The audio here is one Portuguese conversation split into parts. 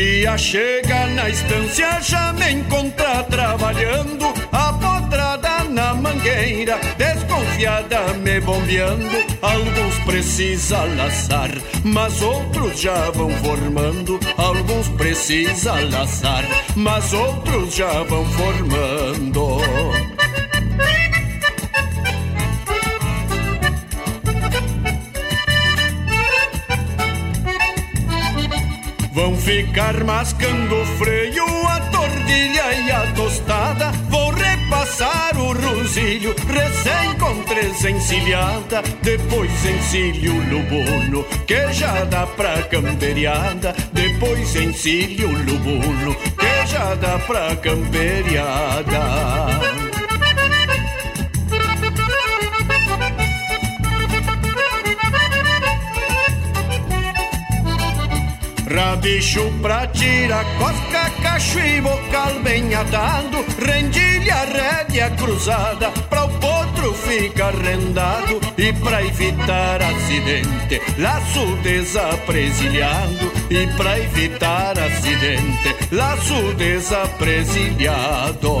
dia chega na estância, já me encontra trabalhando, a potrada na mangueira, desconfiada me bombeando. Alguns precisa laçar, mas outros já vão formando. Alguns precisa laçar, mas outros já vão formando. Vão ficar mascando o freio, a tordilha e a tostada. Vou repassar o rosilho, recém com três encilhada. Depois encilho o lubuno, que já dá pra camperiada. Depois encilho o lubuno, que já dá pra camperiada. Rabicho pra tirar cosca, cacho e bocal bem atado Rendilha, rédea cruzada Pra o potro ficar rendado E pra evitar acidente Laço desapresilhado E pra evitar acidente Laço desapresilhado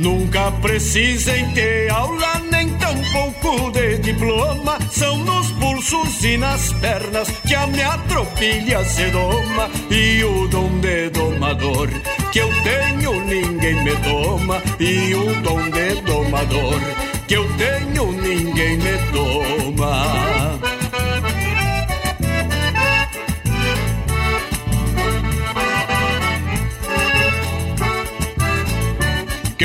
Nunca precisei ter aula, nem tampouco de diploma. São nos pulsos e nas pernas que a minha tropilha se doma. E o dom de domador que eu tenho, ninguém me toma. E o dom de domador que eu tenho, ninguém me toma.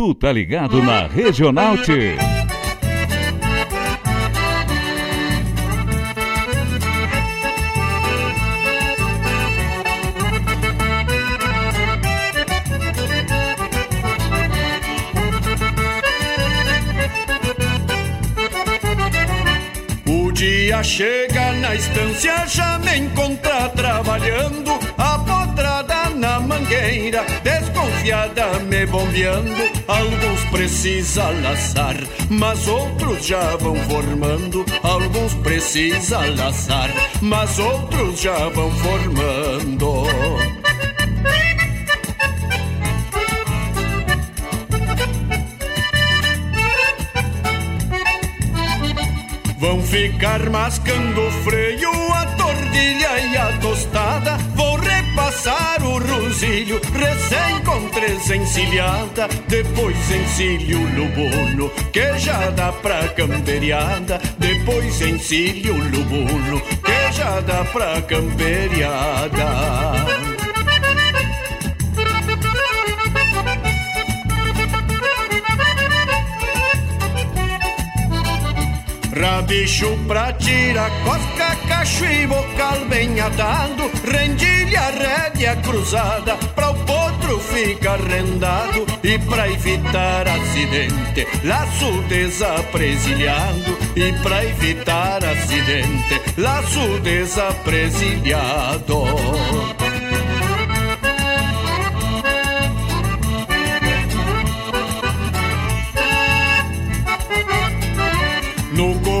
Tu tá ligado na Regional T. O dia chega na estância, já me encontra trabalhando, desconfiada me bombeando. Alguns precisa laçar, mas outros já vão formando. Alguns precisa laçar, mas outros já vão formando. Vão ficar mascando o freio, a tordilha e a tostada. Vou repassar o rosilho, recém com três encilhada. Depois encilho lubuno, que já dá pra camperiada. Depois encilho lubuno, que já dá pra camperiada. Rabicho pra tirar cosca, cacho e bocal bem atado Rendilha, rédea cruzada Pra o potro ficar rendado E pra evitar acidente Laço desapresilhado E pra evitar acidente Laço desapresilhado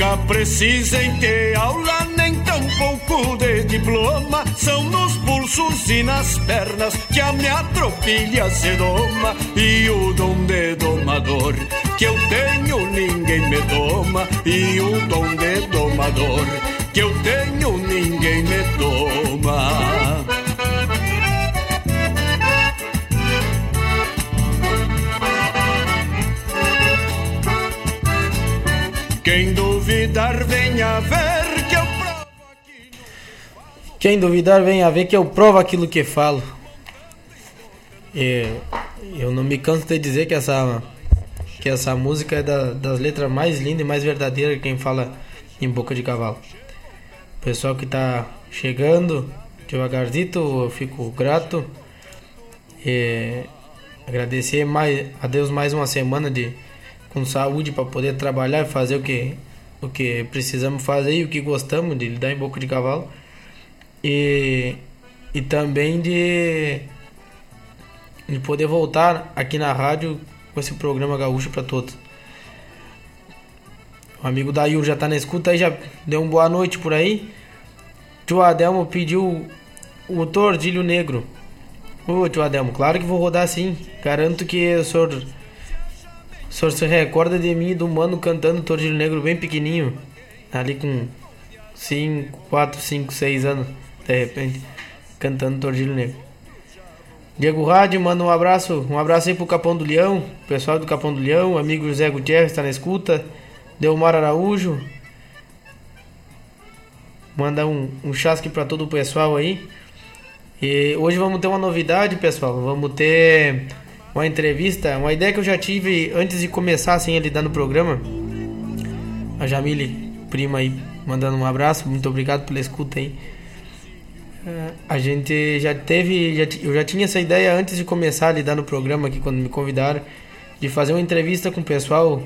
Nunca precisem ter aula, nem tampouco de diploma. São nos pulsos e nas pernas que a minha tropilha se doma. E o dom de domador que eu tenho, ninguém me toma. E o dom de domador que eu tenho, ninguém me toma. Quem duvidar, venha ver que eu provo aquilo. Quem duvidar, venha ver que eu provo aquilo que falo. E eu não me canso de dizer que essa, que essa música é da, das letras mais lindas e mais verdadeiras que quem fala em boca de cavalo. Pessoal que está chegando, devagarzinho, eu fico grato. E agradecer mais, a Deus mais uma semana de com saúde para poder trabalhar e fazer o que, o que precisamos fazer e o que gostamos de lidar em boca de cavalo. E, e também de, de poder voltar aqui na rádio com esse programa gaúcho para todos. O amigo da Yuri já tá na escuta aí, já deu uma boa noite por aí. Tio Adelmo pediu o tordilho negro. Ô tio Adelmo, claro que vou rodar sim. Garanto que o senhor o senhor se recorda de mim e do mano cantando Tordilho Negro bem pequenininho, ali com 5, 4, 5, 6 anos, de repente, cantando Tordilho Negro. Diego Rádio, manda um abraço, um abraço aí pro Capão do Leão, pessoal do Capão do Leão, amigo José Gutierrez está na escuta, Delmar Araújo, manda um, um chasque para todo o pessoal aí. E hoje vamos ter uma novidade, pessoal, vamos ter uma entrevista, uma ideia que eu já tive antes de começar assim a lidar no programa. A Jamile, prima aí, mandando um abraço, muito obrigado pela escuta aí. É, a gente já teve, já, eu já tinha essa ideia antes de começar a lidar no programa aqui quando me convidaram de fazer uma entrevista com o pessoal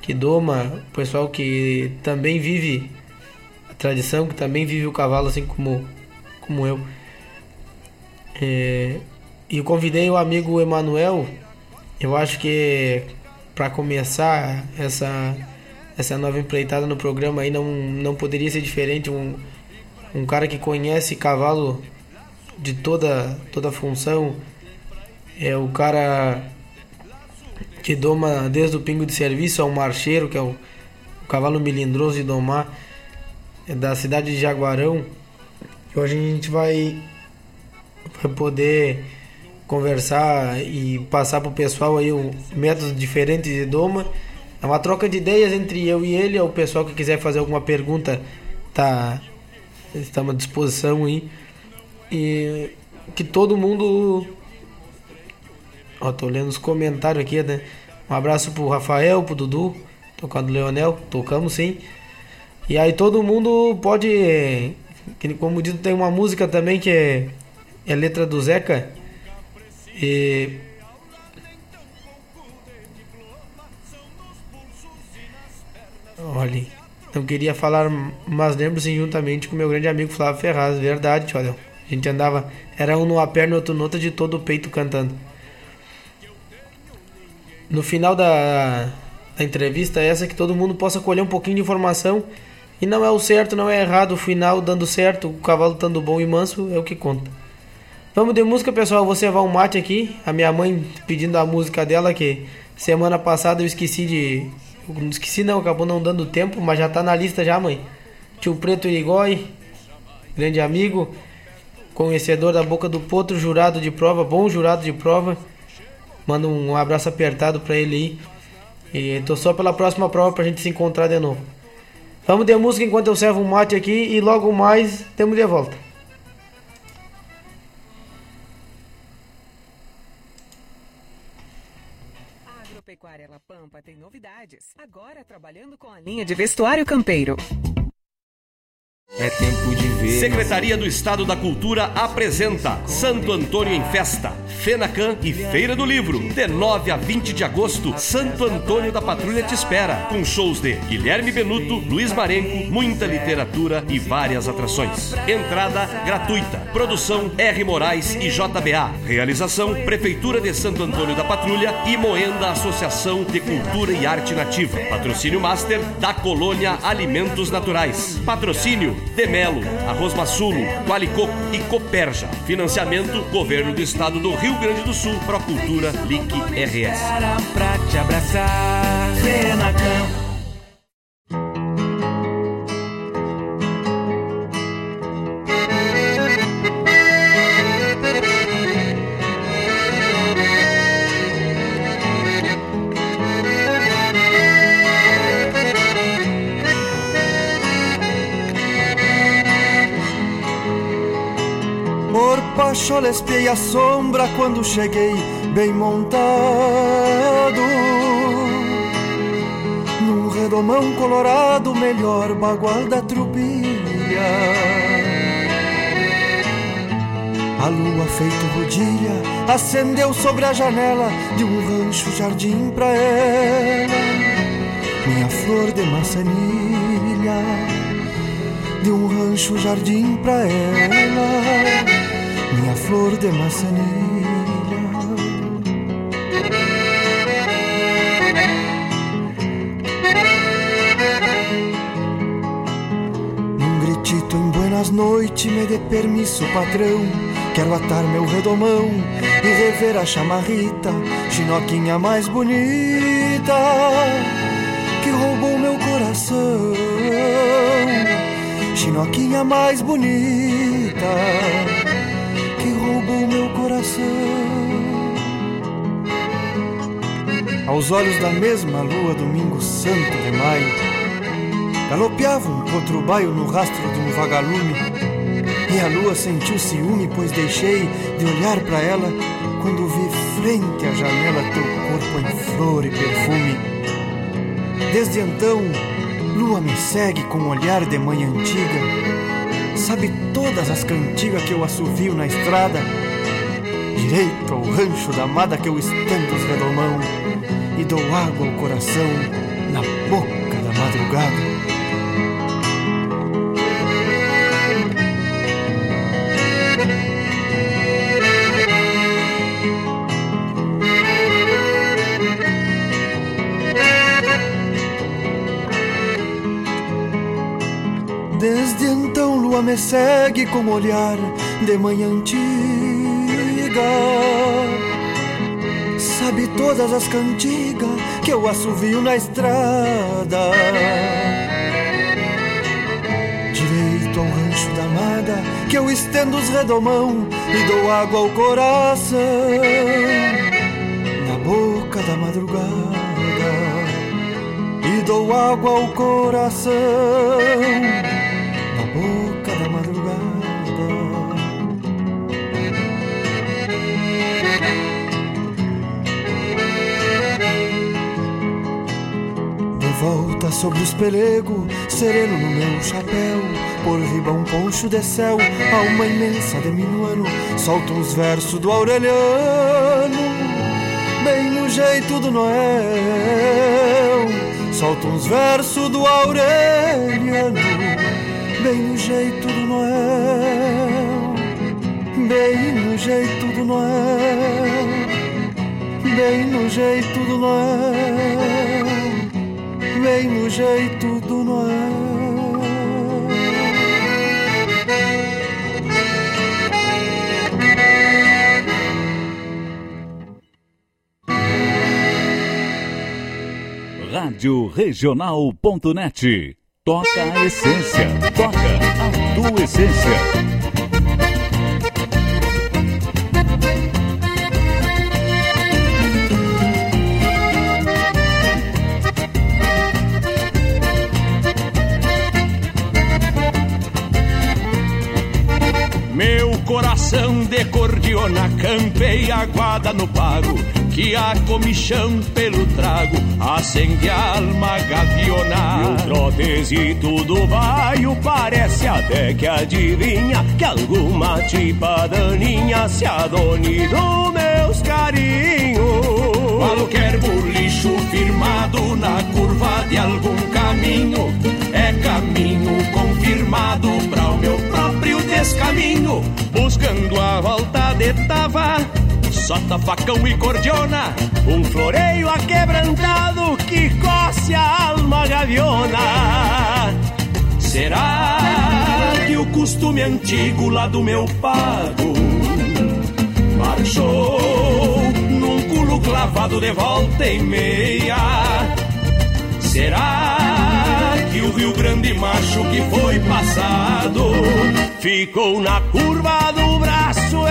que doma, o pessoal que também vive a tradição, que também vive o cavalo assim como como eu. É, e convidei o amigo Emanuel. Eu acho que para começar essa essa nova empreitada no programa aí não, não poderia ser diferente. Um, um cara que conhece cavalo de toda toda função. É o cara que doma desde o pingo de serviço ao marcheiro, que é o, o cavalo melindroso de domar, é da cidade de Jaguarão. Hoje a gente vai, vai poder conversar e passar pro pessoal aí um método diferente de doma. É uma troca de ideias entre eu e ele. O pessoal que quiser fazer alguma pergunta tá estamos à disposição aí. E que todo mundo Ó, tô lendo os comentários aqui, né? Um abraço pro Rafael, pro Dudu, tocando Leonel, tocamos sim. E aí todo mundo pode, como dito, tem uma música também que é, é letra do Zeca, e Olha, não queria falar, mas lembro-se juntamente com meu grande amigo Flávio Ferraz, verdade, olha. A gente andava, era um numa perna e outro noutra de todo o peito cantando. No final da, da entrevista, essa que todo mundo possa colher um pouquinho de informação. E não é o certo, não é errado, o final dando certo, o cavalo estando bom e manso é o que conta. Vamos de música, pessoal. Vou cevar um mate aqui. A minha mãe pedindo a música dela, que semana passada eu esqueci de. Esqueci não, acabou não dando tempo, mas já tá na lista já, mãe. Tio Preto Irigói, grande amigo, conhecedor da boca do potro, jurado de prova, bom jurado de prova. Manda um abraço apertado pra ele aí. E tô só pela próxima prova pra gente se encontrar de novo. Vamos de música enquanto eu servo um mate aqui e logo mais temos de volta. Agropecuária La Pampa tem novidades. Agora trabalhando com a linha de vestuário campeiro. É tempo de Secretaria do Estado da Cultura apresenta Santo Antônio em Festa, Fenacan e Feira do Livro. De 9 a 20 de agosto, Santo Antônio da Patrulha te espera, com shows de Guilherme Benuto, Luiz Marenco, muita literatura e várias atrações. Entrada gratuita. Produção R. Moraes e JBA. Realização Prefeitura de Santo Antônio da Patrulha e Moenda Associação de Cultura e Arte Nativa. Patrocínio Master da Colônia Alimentos Naturais. Patrocínio Demelo, Arroz Massulo, Qualicoco e Coperja. Financiamento Governo do Estado do Rio Grande do Sul, Procultura, LIC RS. Baixo espiei a sombra quando cheguei bem montado. Num redomão colorado, melhor bagual da trupilha. A lua feito rodilha acendeu sobre a janela De um rancho jardim pra ela. Minha flor de maçanilha De um rancho jardim pra ela minha flor de maçanilha. Num gritito em buenas noites me dê permisso, patrão. Quero atar meu redomão e rever a chamarrita, chinoquinha mais bonita que roubou meu coração. Chinoquinha mais bonita meu coração. Aos olhos da mesma lua, domingo santo de maio, galopeava um potro baio no rastro de um vagalume. E a lua sentiu ciúme, pois deixei de olhar para ela quando vi frente à janela teu corpo em flor e perfume. Desde então, lua me segue com olhar de mãe antiga. Sabe todas as cantigas que eu assovio na estrada direito ao rancho da amada que eu estendo os redomão e dou água ao coração na boca da madrugada. Desde então lua me segue com olhar de manhã antiga Sabe todas as cantigas que eu assovio na estrada. Direito ao rancho da amada Que eu estendo os redomão E dou água ao coração. Na boca da madrugada E dou água ao coração sobre os pelegos, sereno no meu chapéu. Por riba um poncho de céu, alma imensa de minuano, solta uns versos do Aureliano, bem no jeito do Noel. Solta uns versos do Aureliano, bem no jeito do Noel. Bem no jeito do Noel, bem no jeito do Noel vem no jeito do Noel. Rádio Regional.net. Toca a essência. Toca a tua essência. Campei aguada no pago, que a comichão pelo trago acende a alma gaviona. E o trotezito do baio parece até que adivinha que alguma tipa daninha se adone do meus carinhos. Qualquer bolicho firmado na curva de algum caminho é caminho confirmado para o meu próprio descaminho. Buscando a volta de tava, sota facão e cordiona. Um floreio aquebrantado que coce a alma gaviona. Será que o costume antigo lá do meu pago marchou num culo clavado de volta e meia? Será que o Rio Grande macho que foi passado ficou na curva do braço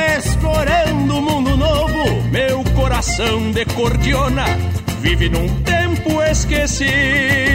escorando o mundo novo? Meu coração de cordiona vive num tempo esquecido.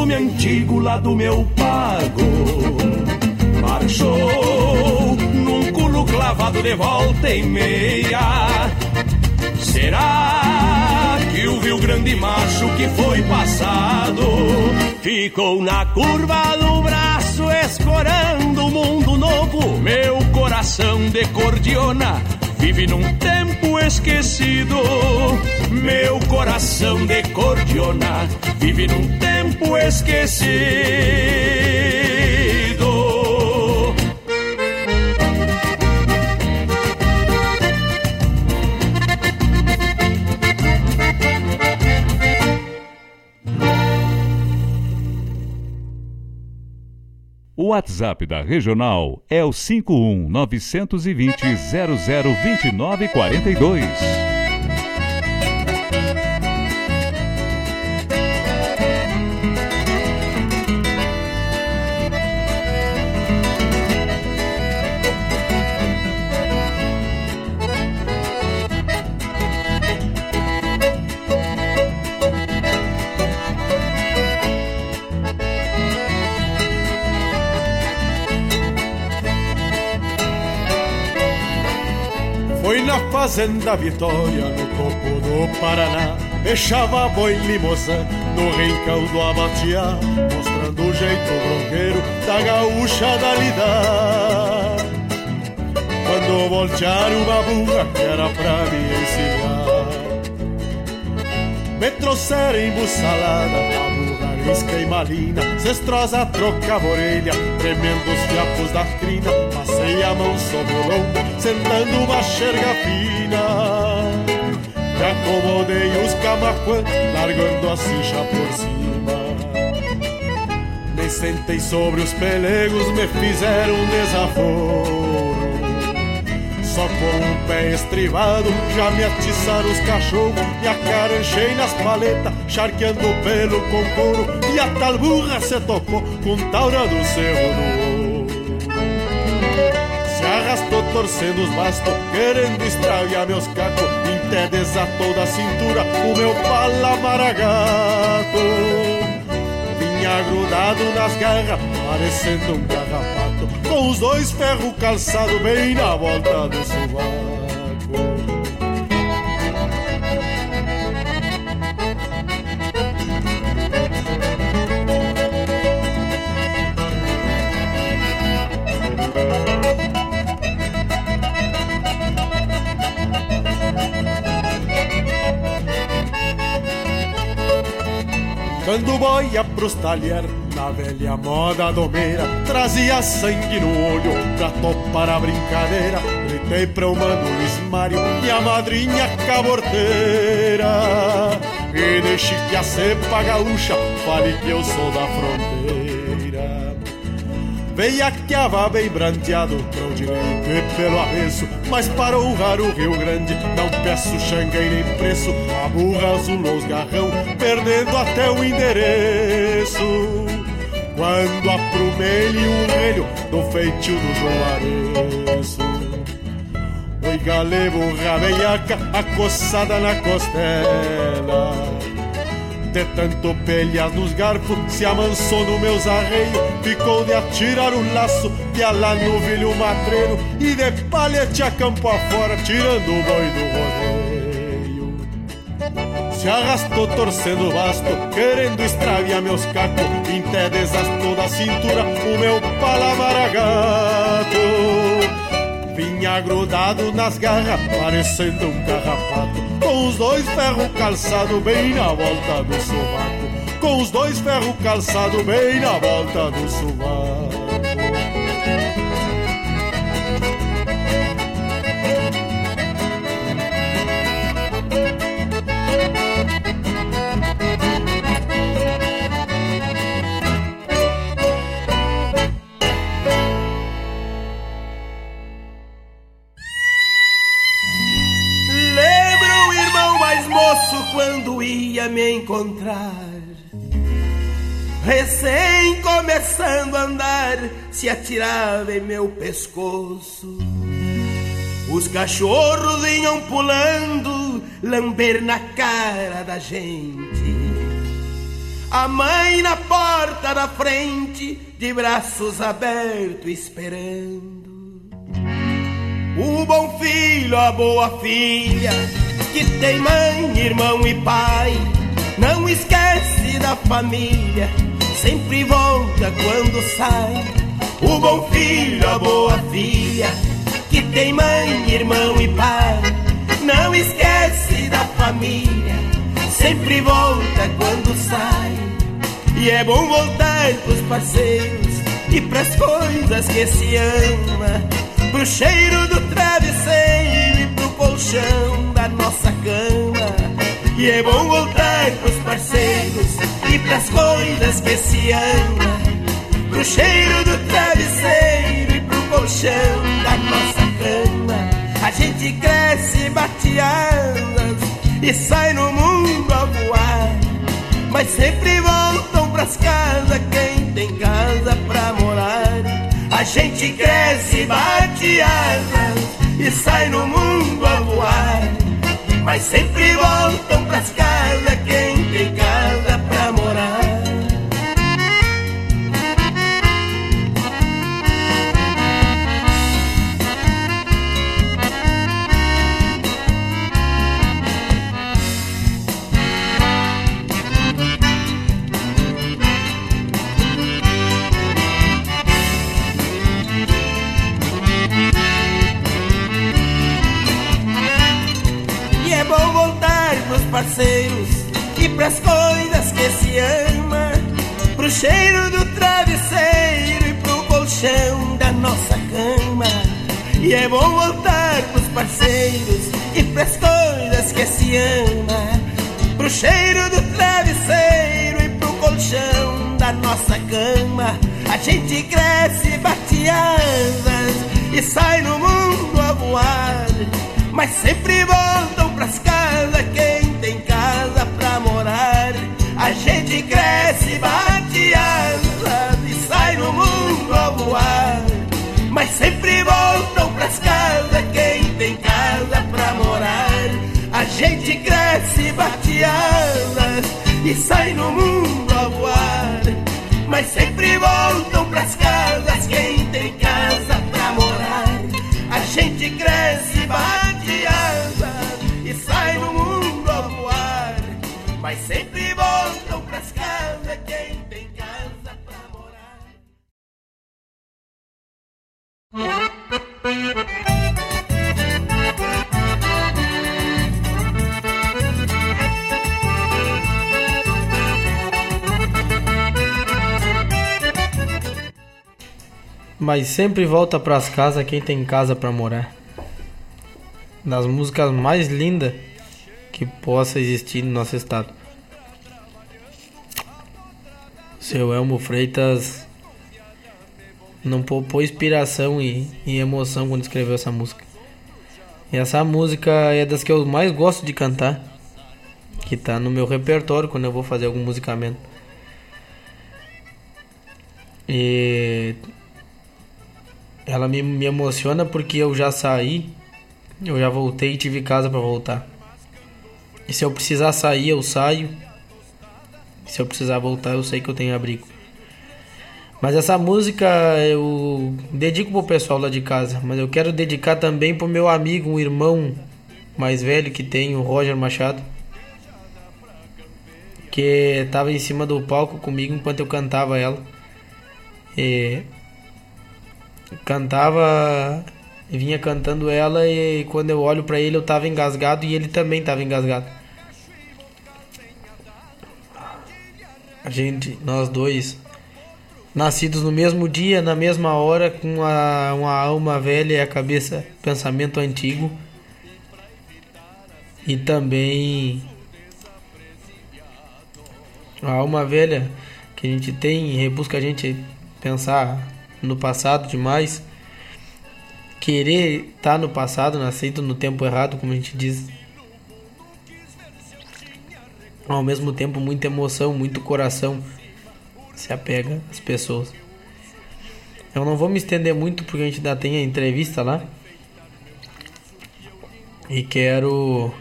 Costume antigo lá do meu pago marchou num culo clavado de volta e meia? Será que o Rio Grande macho que foi passado ficou na curva do braço escorando o mundo novo? Meu coração de cordiona vive num tempo esquecido. Meu coração de cordiona vive num tempo esquecido. O WhatsApp da Regional é o 51 920 0029 Fazenda Vitória, no topo do Paraná. Fechava boi limousin no rincão do Abatiá, mostrando o jeito bronqueiro da gaúcha da lidar. Quando voltear uma burra que era pra me ensinar, me trouxeram embuçalada, a burra risca e malina, cestrosa trocava orelha, tremendo os fiapos da crina, passei a mão sobre o lombo, sentando uma xerga fina. Me acomodei os camacuã, largando a cincha por cima. Me sentei sobre os pelegos, me fizeram um desaforo. Só com o pé estrivado, já me atiçaram os cachorros. Me acaranchei nas paletas, charqueando pelo com couro. E a tal burra se topou com taura do cerro do. Arrastou torcendo os bastos, querendo estragar meus cacos. Até desatou da cintura o meu palamaragato. Vinha grudado nas garras, parecendo um garrapato, com os dois ferros calçados bem na volta do sovaco. Quando boia pros talher, na velha moda domeira, trazia sangue no olho pra topar a brincadeira. Dei pra o mano Luiz Mário e a madrinha caborteira E deixe que a cepa gaúcha fale que eu sou da fronteira Veiaqueava bem branteado pro direito e pelo avesso. Mas para honrar o Rio Grande não peço xangai nem preço. A burra azulou os garrão, perdendo até o endereço. Quando aprumei-lhe um relho do feitio do Juareço Oi galego, rabeiaca, acossada na costela De tanto pelhas nos garfos, se amansou no meus arreios Ficou de atirar o laço, de alá no vilho matreiro E de palhete a campo afora, tirando o boi do rodeio. Se arrastou torcendo o basto, querendo extraviar meus cacos Até desastou da cintura o meu palamaragato Vinha grudado nas garras, parecendo um carrapato. Com os dois ferros calçados bem na volta do sovaco. Com os dois ferros calçados bem na volta do sovaco encontrar. Recém começando a andar, se atirava em meu pescoço. Os cachorros vinham pulando, lamber na cara da gente. A mãe na porta da frente, de braços abertos, esperando. O bom filho, a boa filha, que tem mãe, irmão e pai, não esquece da família, sempre volta quando sai. O bom filho, a boa filha, que tem mãe, irmão e pai, não esquece da família, sempre volta quando sai. E é bom voltar pros parceiros e pras coisas que se ama pro cheiro do travesseiro e pro colchão da nossa cama. E é bom voltar pros parceiros e pras coisas que se ama, pro cheiro do travesseiro e pro colchão da nossa cama. A gente cresce bateadas e sai no mundo a voar, mas sempre voltam pras casas quem tem casa pra morar. A gente cresce, bate asas e sai no mundo a voar. Mas sempre voltam pras casas parceiros e pras coisas que se ama, pro cheiro do travesseiro e pro colchão da nossa cama. E é bom voltar pros parceiros e pras coisas que se ama, pro cheiro do travesseiro e pro colchão da nossa cama. A gente cresce, bate asas e sai no mundo a voar. Mas sempre voltam pras casas quem A gente cresce, bate asas e sai no mundo a voar. Mas sempre voltam pras casas quem tem casa pra morar. A gente cresce, bate asas e sai no mundo a voar. Mas sempre voltam pras casas quem tem casa pra morar. A gente cresce, bate asas e sai no mundo a voar. Mas sempre Mas sempre volta pras casas quem tem casa pra morar. das músicas mais lindas que possa existir no nosso estado. Seu Elmo Freitas não poupou inspiração e, e emoção quando escreveu essa música. E essa música é das que eu mais gosto de cantar, que tá no meu repertório quando eu vou fazer algum musicamento. E ela me, me emociona porque eu já saí, eu já voltei e tive casa para voltar. E se eu precisar sair, eu saio. E se eu precisar voltar, eu sei que eu tenho abrigo. Mas essa música eu dedico pro pessoal lá de casa, mas eu quero dedicar também pro meu amigo, um irmão mais velho que tem, o Roger Machado, que estava em cima do palco comigo enquanto eu cantava ela. E cantava, vinha cantando ela e quando eu olho para ele eu tava engasgado e ele também tava engasgado. A gente, nós dois nascidos no mesmo dia, na mesma hora, com uma, uma alma velha e a cabeça, pensamento antigo. E também a alma velha que a gente tem rebusca a gente pensar no passado demais. Querer estar tá no passado, nascido no tempo errado, como a gente diz. Ao mesmo tempo, muita emoção, muito coração se apega às pessoas. Eu não vou me estender muito porque a gente ainda tem a entrevista lá. E quero.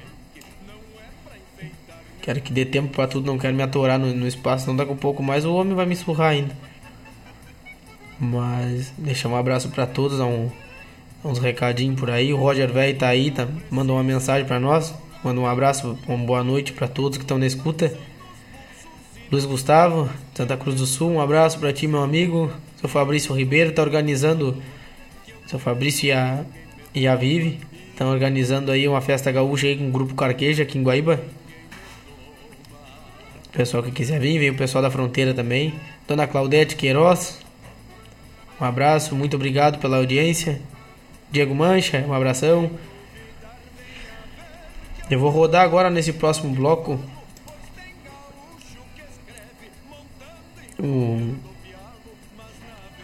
Quero que dê tempo para tudo, não quero me atorar no, no espaço, não com um pouco mais, o homem vai me surrar ainda. Mas deixar um abraço para todos, um, uns recadinhos por aí. O Roger Velho tá aí, tá, mandou uma mensagem para nós. Manda um abraço, uma boa noite para todos que estão na escuta. Luiz Gustavo, Santa Cruz do Sul, um abraço para ti, meu amigo. Seu Fabrício Ribeiro está organizando, seu Fabrício e a, e a Vive estão organizando aí uma festa gaúcha aí com o grupo Carqueja aqui em Guaíba. Pessoal que quiser vir, vem o pessoal da fronteira também. Dona Claudete Queiroz, um abraço, muito obrigado pela audiência. Diego Mancha, um abração. Eu vou rodar agora nesse próximo bloco o,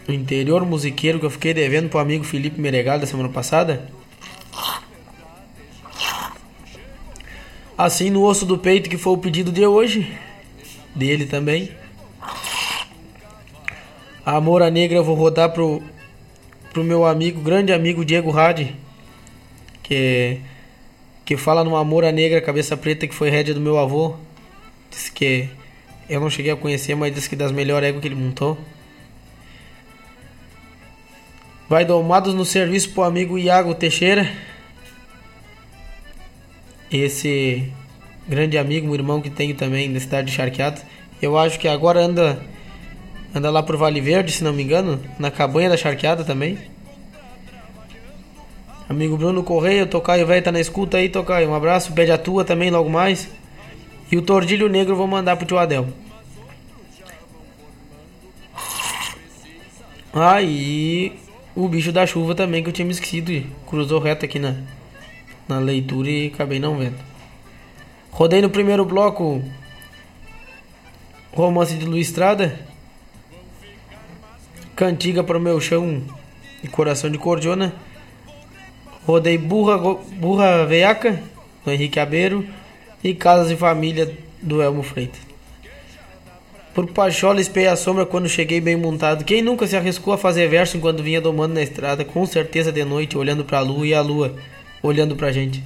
o interior musiqueiro que eu fiquei devendo pro amigo Felipe Meregal da semana passada. Assim no osso do peito que foi o pedido de hoje, dele também. A Moura Negra eu vou rodar pro, pro meu amigo, grande amigo Diego Rade, que, que fala numa Moura Negra cabeça preta que foi rédea do meu avô. Diz que eu não cheguei a conhecer, mas disse que das melhores éguas que ele montou. Vai domados no serviço pro amigo Iago Teixeira. Esse grande amigo, um irmão que tenho também na cidade de Charqueado. Eu acho que agora anda anda lá pro Vale Verde, se não me engano, na cabanha da Charqueada também. Amigo Bruno Correia, Tocaio velho tá na escuta aí, Tocaio. Um abraço, pede a tua também logo mais. E o tordilho negro eu vou mandar pro tio Adel. Aí o bicho da chuva também que eu tinha me esquecido. Cruzou reto aqui na, na leitura e acabei não vendo. Rodei no primeiro bloco Romance de Luiz Estrada. Cantiga para o meu chão e coração de cordiona. Rodei Burra, Burra Veiaca, do Henrique Abeiro e Casas e Família do Elmo Freitas. Por Pachola espei a sombra quando cheguei bem montado. Quem nunca se arriscou a fazer verso enquanto vinha domando na estrada, com certeza de noite, olhando para a lua e a lua olhando pra gente.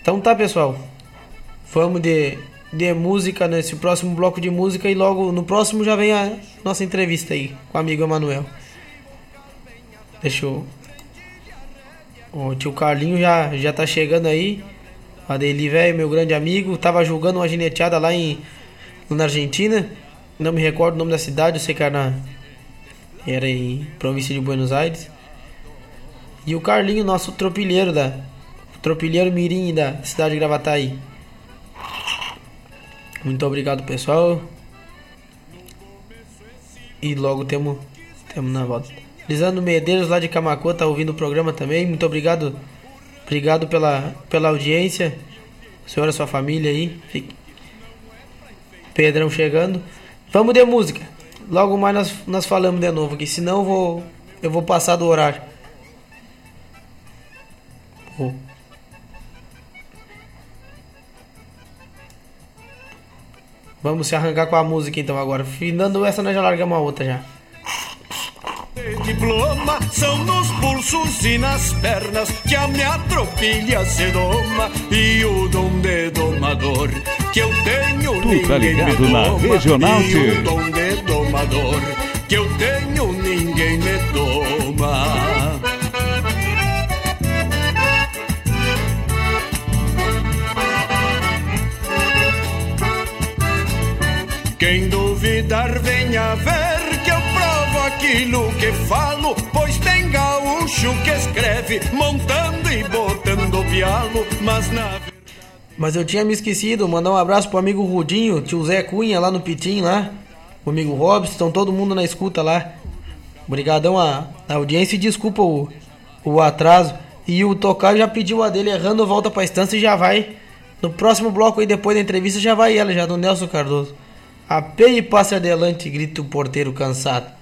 Então tá, pessoal. Vamos de, de música nesse próximo bloco de música e logo no próximo já vem a nossa entrevista aí com o amigo Emanuel. Deixa eu... O tio Carlinho já, já tá chegando aí. Adeli, velho, meu grande amigo, tava julgando uma gineteada lá em na Argentina. Não me recordo o nome da cidade, eu sei que era, na, era em província de Buenos Aires. E o Carlinho, nosso tropilheiro da tropilheiro mirim da cidade de Gravataí. Muito obrigado, pessoal. E logo temos temos na volta. Lisandro Medeiros lá de Camacuã tá ouvindo o programa também. Muito obrigado Obrigado pela, pela audiência. Senhora, sua família aí. Fique... Pedrão chegando. Vamos de música. Logo mais nós, nós falamos de novo aqui, senão eu vou, eu vou passar do horário. Vamos se arrancar com a música então agora. Finando essa, nós já largamos a outra já. Diploma são nos pulsos e nas pernas que a minha tropilha se doma e o dom de domador que eu tenho tu tá ligado na Regional e o dom de domador que eu tenho ninguém me toma. Quem duvidar venha ver que falo, pois tem gaúcho que escreve montando e botando pialo, mas na mas eu tinha me esquecido, mandar um abraço pro amigo Rudinho, tio Zé Cunha lá no Pitim lá, o amigo Robson, estão todo mundo na escuta lá. Obrigadão a, a audiência e desculpa o, o atraso. E o Tocar já pediu a dele errando, volta pra estância e já vai. No próximo bloco aí, depois da entrevista, já vai ela, já do Nelson Cardoso. Apeie e passe adelante, grita o porteiro cansado.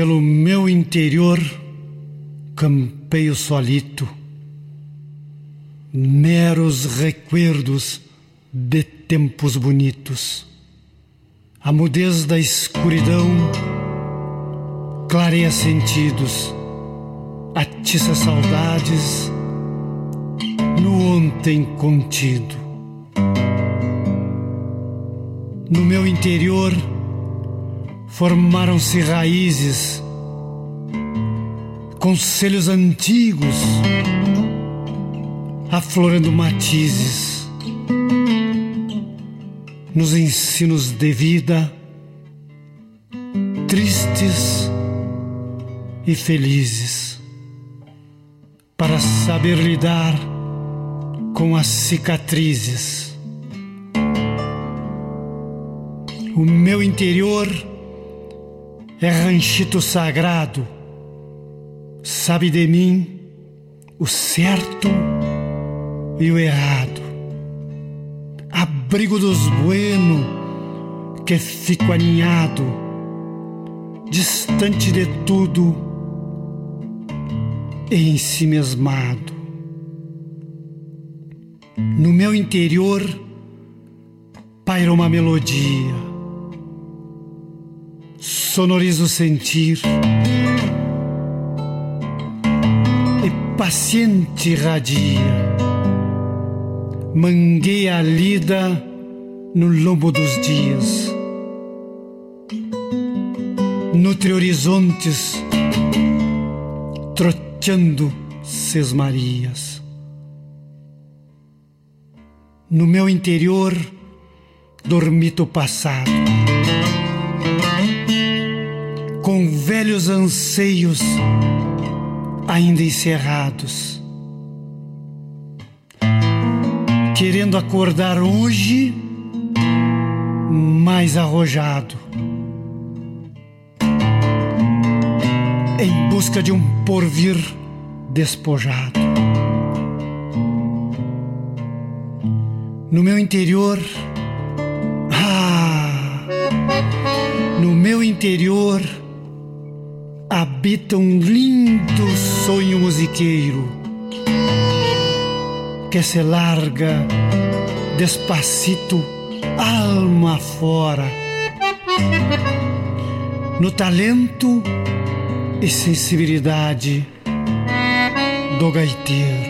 Pelo meu interior campeio solito, meros recuerdos de tempos bonitos. A mudez da escuridão clareia sentidos, atiça saudades no ontem contido. No meu interior formaram-se raízes, conselhos antigos, aflorando matizes nos ensinos de vida, tristes e felizes, para saber lidar com as cicatrizes. O meu interior é ranchito sagrado, sabe de mim o certo e o errado. Abrigo dos bueno, que fico aninhado, distante de tudo e ensimesmado. No meu interior paira uma melodia, sonoriza o sentir e paciente irradia mangueia a lida no lombo dos dias. Nutre horizontes, troteando sesmarias. No meu interior, dormito passado, com velhos anseios ainda encerrados querendo acordar hoje mais arrojado, em busca de um porvir despojado. No meu interior, ah, no meu interior habita um lindo sonho musiqueiro que se larga despacito, alma fora, no talento e sensibilidade do gaiteiro.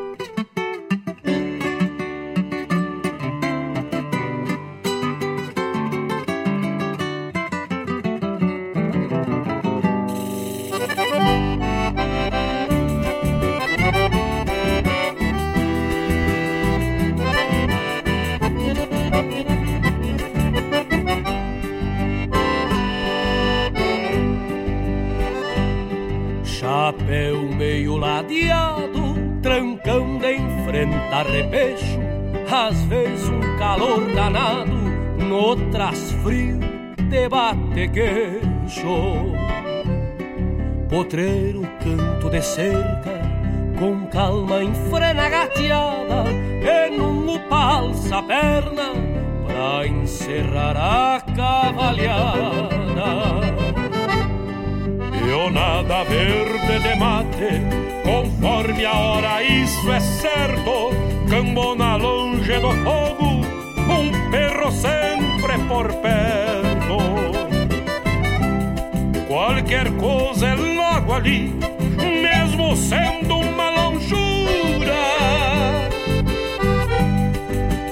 cerca, com calma enfrena a gateada, e num palça a perna pra encerrar a cavalhada. nada verde de mate, conforme a hora, isso é certo. Cambona longe do fogo, um perro sempre por perto. Qualquer coisa é logo ali, sendo uma lonjura.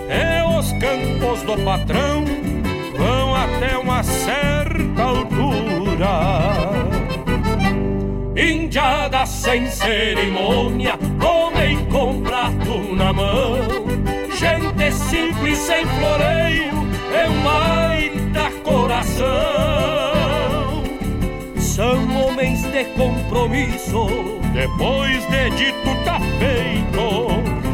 É os campos do patrão, vão até uma certa altura. Indiada sem cerimônia, comem com prato na mão. Gente simples sem floreio, é um baita coração são homens de compromisso. Depois de dito tá feito,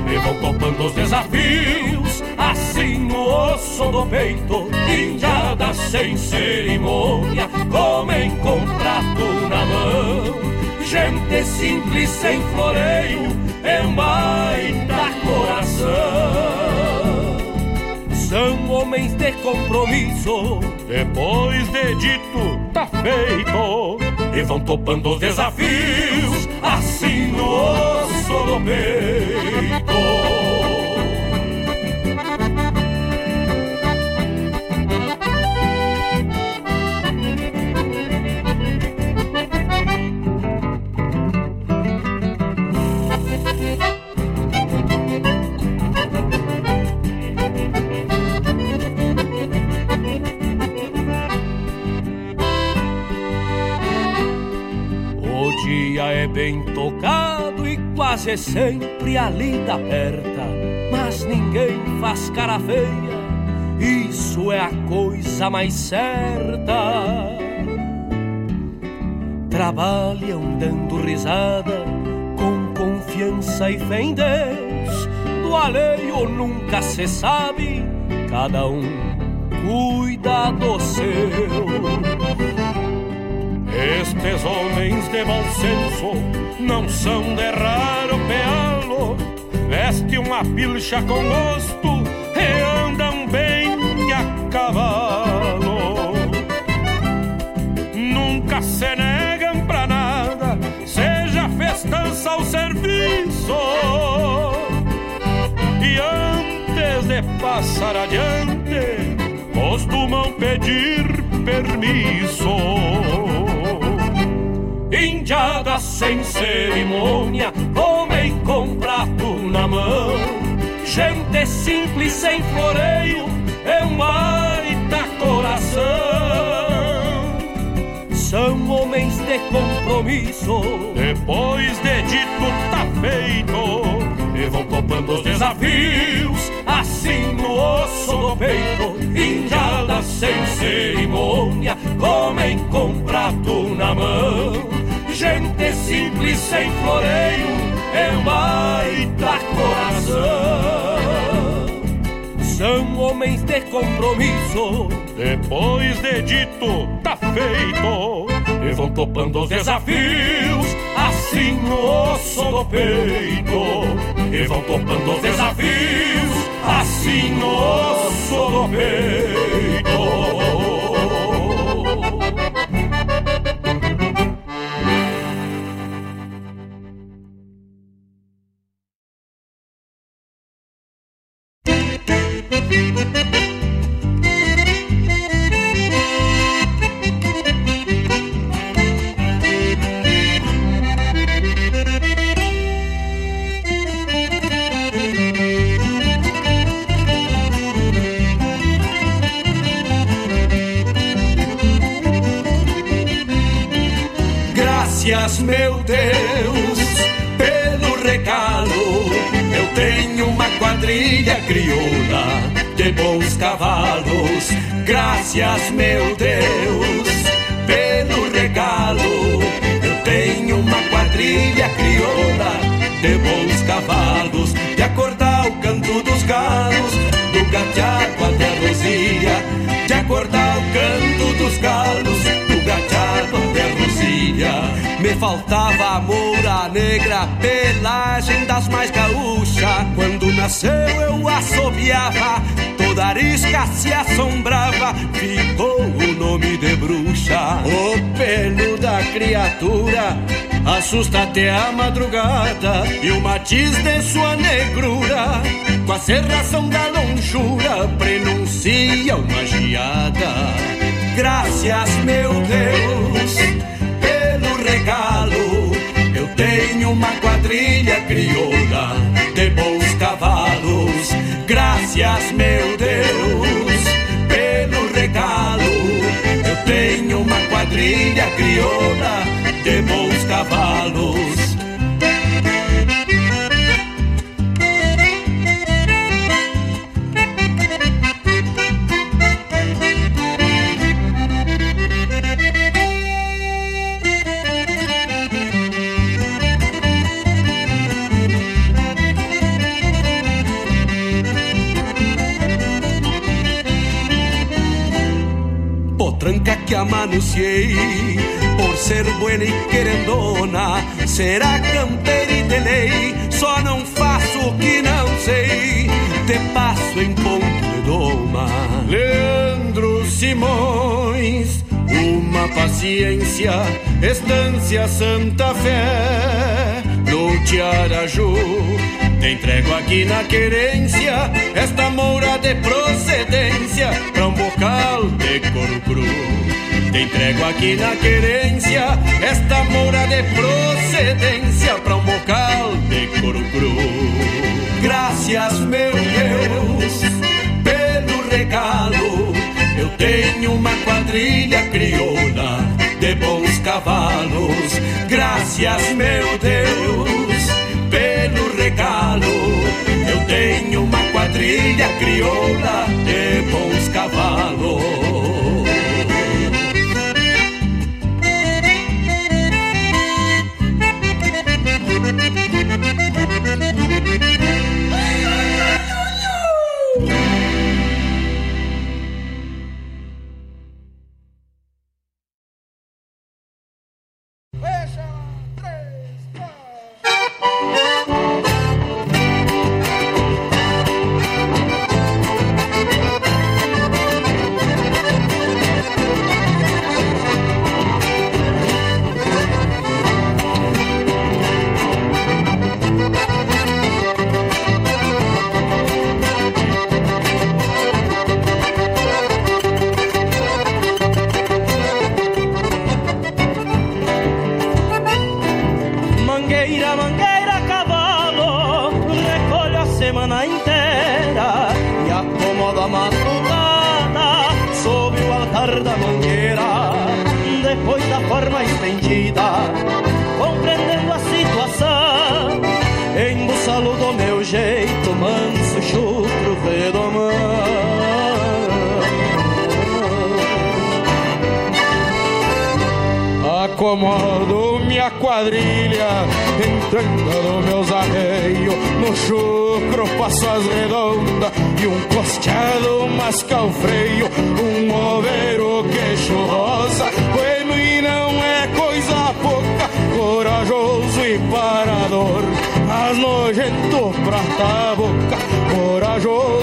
e vão topando os desafios, assim no osso do peito, indiada sem cerimônia, comem com prato na mão. Gente simples sem floreio, é um baita coração são homens de compromisso. Depois de dito, tá feito. E vão topando os desafios, no osso do peito. Quase sempre a lida aperta, mas ninguém faz cara feia, isso é a coisa mais certa. Trabalham dando risada, com confiança e fé em Deus, do alheio nunca se sabe, cada um cuida do seu. Estes homens de bom senso não são de raro pealo, veste uma pilcha com gosto e andam bem a cavalo. Nunca se negam pra nada, seja festança ou serviço. E antes de passar adiante, costumam pedir permisso indiada sem cerimônia, homem com prato na mão. Gente simples sem floreio, é um baita coração. São homens de compromisso, depois de dito tá feito. E vão topando os desafios, assim no osso do peito. Indiada sem cerimônia, comem com prato na mão gente simples sem floreio é um baita coração. São homens de compromisso, depois de dito tá feito. E vão topando os desafios, assim no osso do peito. E vão topando os desafios, assim no osso do peito. Meu Deus, Tenho uma quadrilha crioula de bons cavalos. Graças, meu Deus, pelo regalo. Eu tenho uma quadrilha crioula de bons cavalos. De acordar o canto dos galos, do gateado até a rosilha. De acordar o canto dos galos, do gateado até a rosilha. Me faltava a moura negra, pelagem das mais Quando nasceu eu assobiava, toda arisca se assombrava. Ficou o nome de bruxa. O pelo da criatura assusta até a madrugada. E o matiz de sua negrura, com a serração da lonjura, prenuncia uma Graças, meu Deus, pelo regalo. Eu tenho uma quadrilha crioula de bons cavalos. Que amanunciei Por ser buena e querendona Será campeira e de lei Só não faço o que não sei. Te passo em ponto de doma. Leandro Simões Uma paciência Estância Santa Fé. No Tiaraju entrego aqui na querência esta moura de procedência pra um bocal de couro cru. Te entrego aqui na querência esta moura de procedência pra um bocal de couro cru. Graças, meu Deus, pelo regalo. Eu tenho uma quadrilha crioula de bons cavalos. Graças, meu Deus Uma quadrilha crioula de bons cavalos. Entrando meus arreios No chucro passo as redondas E um costeado masca o freio Um oveiro queixo rosa. Bueno e não é coisa pouca Corajoso e parador Mas nojento prata boca. Corajoso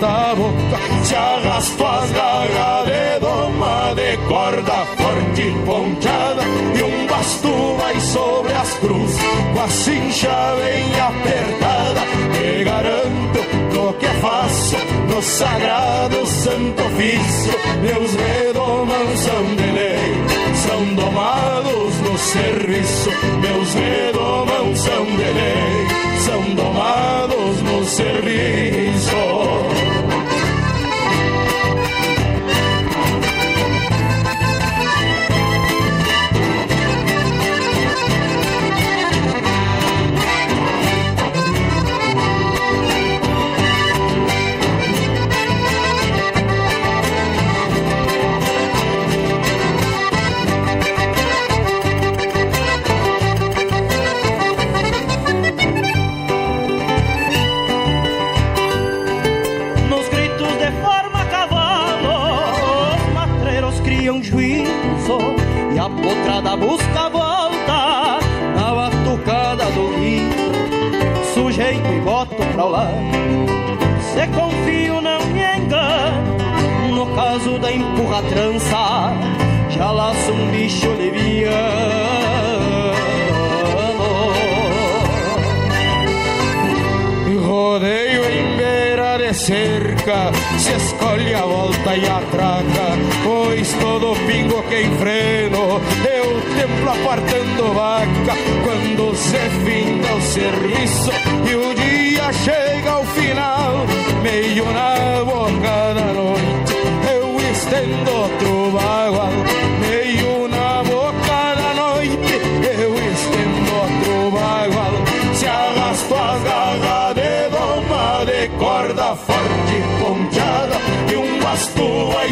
volta a boca, se arrastou as garras de doma de corda forte e ponteada e um basto vai sobre as cruzes com a cincha bem apertada. Te garanto no que faço no sagrado santo ofício, meus redomãos são de são domados no serviço, meus redomãos são de lei, são domados no serviço. Se confio, não me engano. No caso da empurra trança, já laço um bicho leviano. rodeio em beira de cerca se a volta e a traca, pois todo pingo que enfreno eu templo apartando vaca quando se finda o serviço e o dia chega ao final, meio na boca da noite eu estendo outro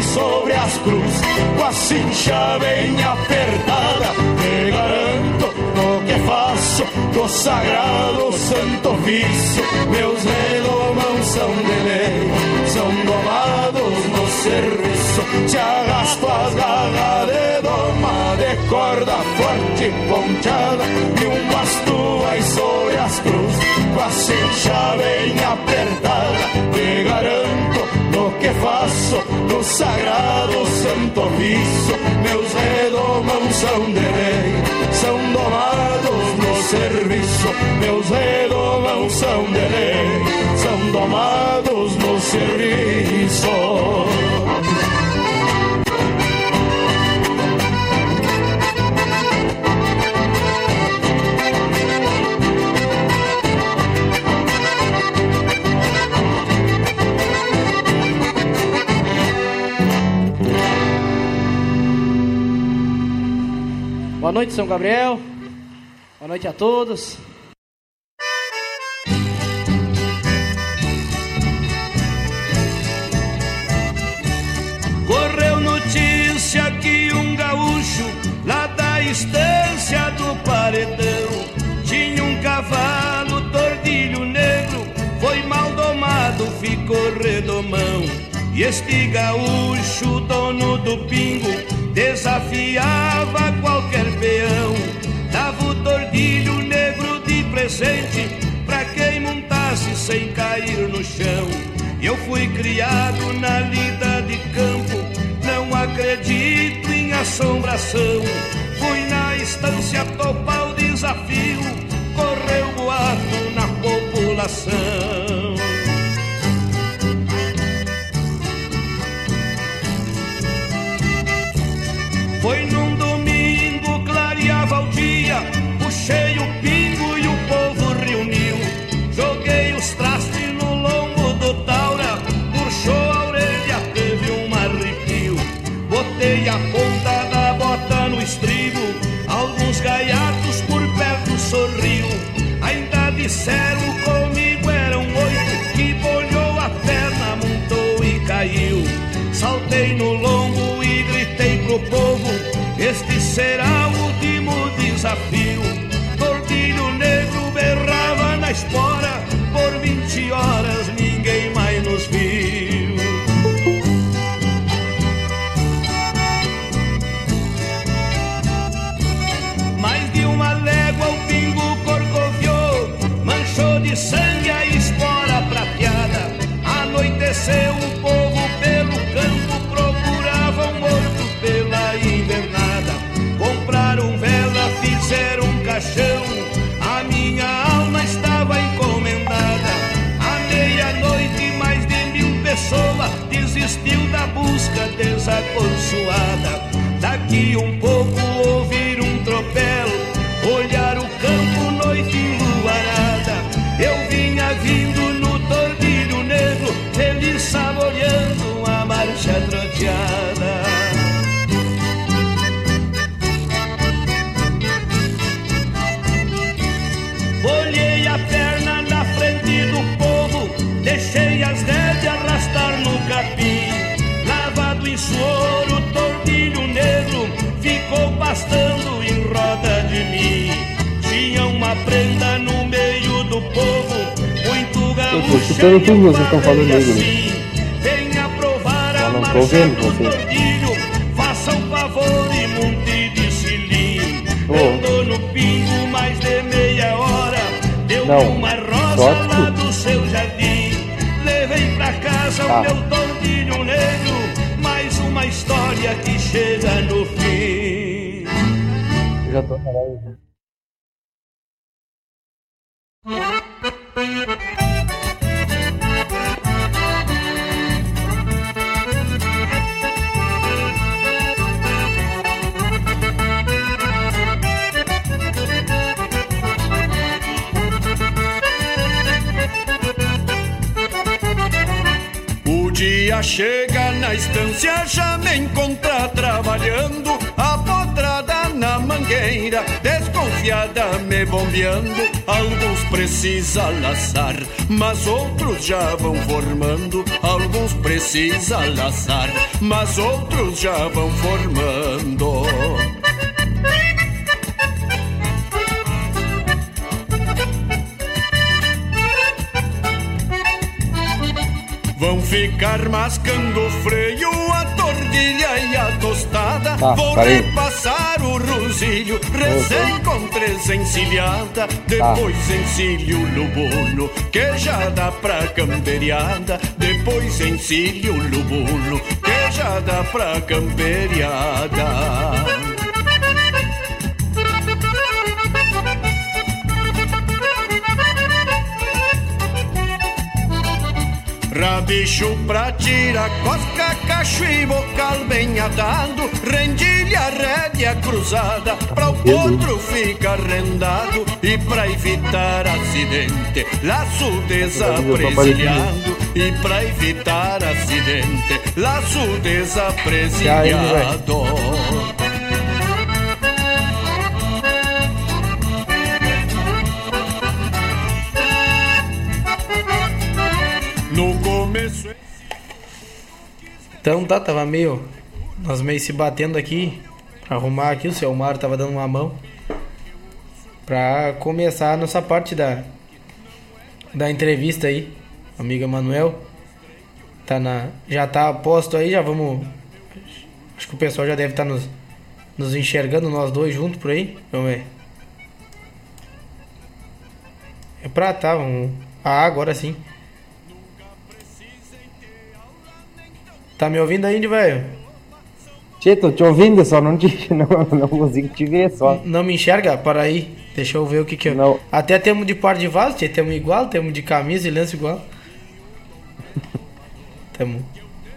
sobre as cruzes com a cincha bem apertada. Do sagrado santo ofício. Meus redomãos são de lei, são domados no serviço. Se arrasto as garras de doma de corda forte ponteada e um basto vai sobre as cruzes com a cincha bem apertada. Me garanto no que faço no sagrado santo ofício. Meus redomãos são de lei, são domados serviço. Meus redomãos são de lei, são domados no serviço. Boa noite, São Gabriel. Boa noite a todos. Correu notícia que um gaúcho lá da estância do paredão tinha um cavalo tordilho negro, foi mal domado, ficou redomão. E este gaúcho, dono do pingo, desafiava qualquer peão. O tordilho negro de presente pra quem montasse sem cair no chão. Eu fui criado na lida de campo, não acredito em assombração. Fui na estância topar o desafio, correu boato na população. Foi num domingo, pro povo: Este será o último desafio. Tordilho negro berrava na espora, por 20 horas ninguém mais nos viu. Mais de uma légua o pingo corcoviou, manchou de sangue a espora prateada. Anoiteceu tristeza consuada. Daqui um pouco Tinha uma prenda no meio do povo, muito Eu tô gaúcho. escutando tudo que vocês estão falando aí, assim. Venha provar a não tô vendo do vocês. tordilho, faça um favor e monte de cilim. Ô. Andou no pingo mais de meia hora, deu Não, uma rosa lá do seu jardim. Levei pra casa Tá. o meu tordilho negro, mais uma história que chega no fim. Eu já tô na dia chega na estância, já me encontra trabalhando, a potrada na mangueira, desconfiada me bombeando. Alguns precisa laçar, mas outros já vão formando. Alguns precisa laçar, mas outros já vão formando. Vão ficar mascando o freio, a tordilha e a tostada. Tá, Vou parei. repassar o rosilho, recém com três encilhada. Depois encilho o lubulo, que já dá pra camperiada. Depois encilho o lubulo, que já dá pra camperiada. Rabicho pra tirar cosca, cacho e bocal bem atado Rendilha, rédea cruzada Pra o potro ficar rendado E pra evitar acidente Laço desapresilhado E pra evitar acidente Laço desapresilhado começo Então tá, tava meio. Nós meio se batendo aqui. Pra arrumar aqui, o seu Mário tava dando uma mão. Pra começar a nossa parte da. Da entrevista aí. Amigo Emanuel. Tá na. Já tá posto aí, já vamos. Acho que o pessoal já deve estar nos. Nos enxergando nós dois juntos por aí. Vamos ver. É pra tá, vamos. Ah, agora sim. Tá me ouvindo aí, velho? Tchê, tô te ouvindo, só não, te, não, não consigo te ver só. Não me enxerga? Para aí. Deixa eu ver o que que eu... Não. Até temos de par de vaso, tchê, temos igual, temos de camisa e lenço igual. temos.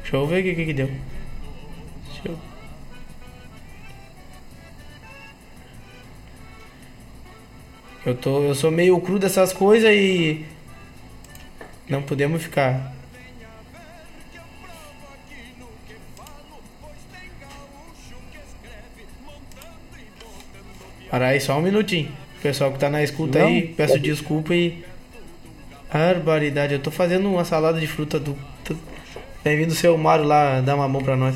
Deixa eu ver o que que, que deu. Deixa eu... Eu tô, eu sou meio cru dessas coisas e não podemos ficar. Para aí só um minutinho. Pessoal que tá na escuta Não, aí, peço desculpa e. Barbaridade, eu tô fazendo uma salada de fruta do. do- Bem-vindo seu Mário lá dar uma mão pra nós.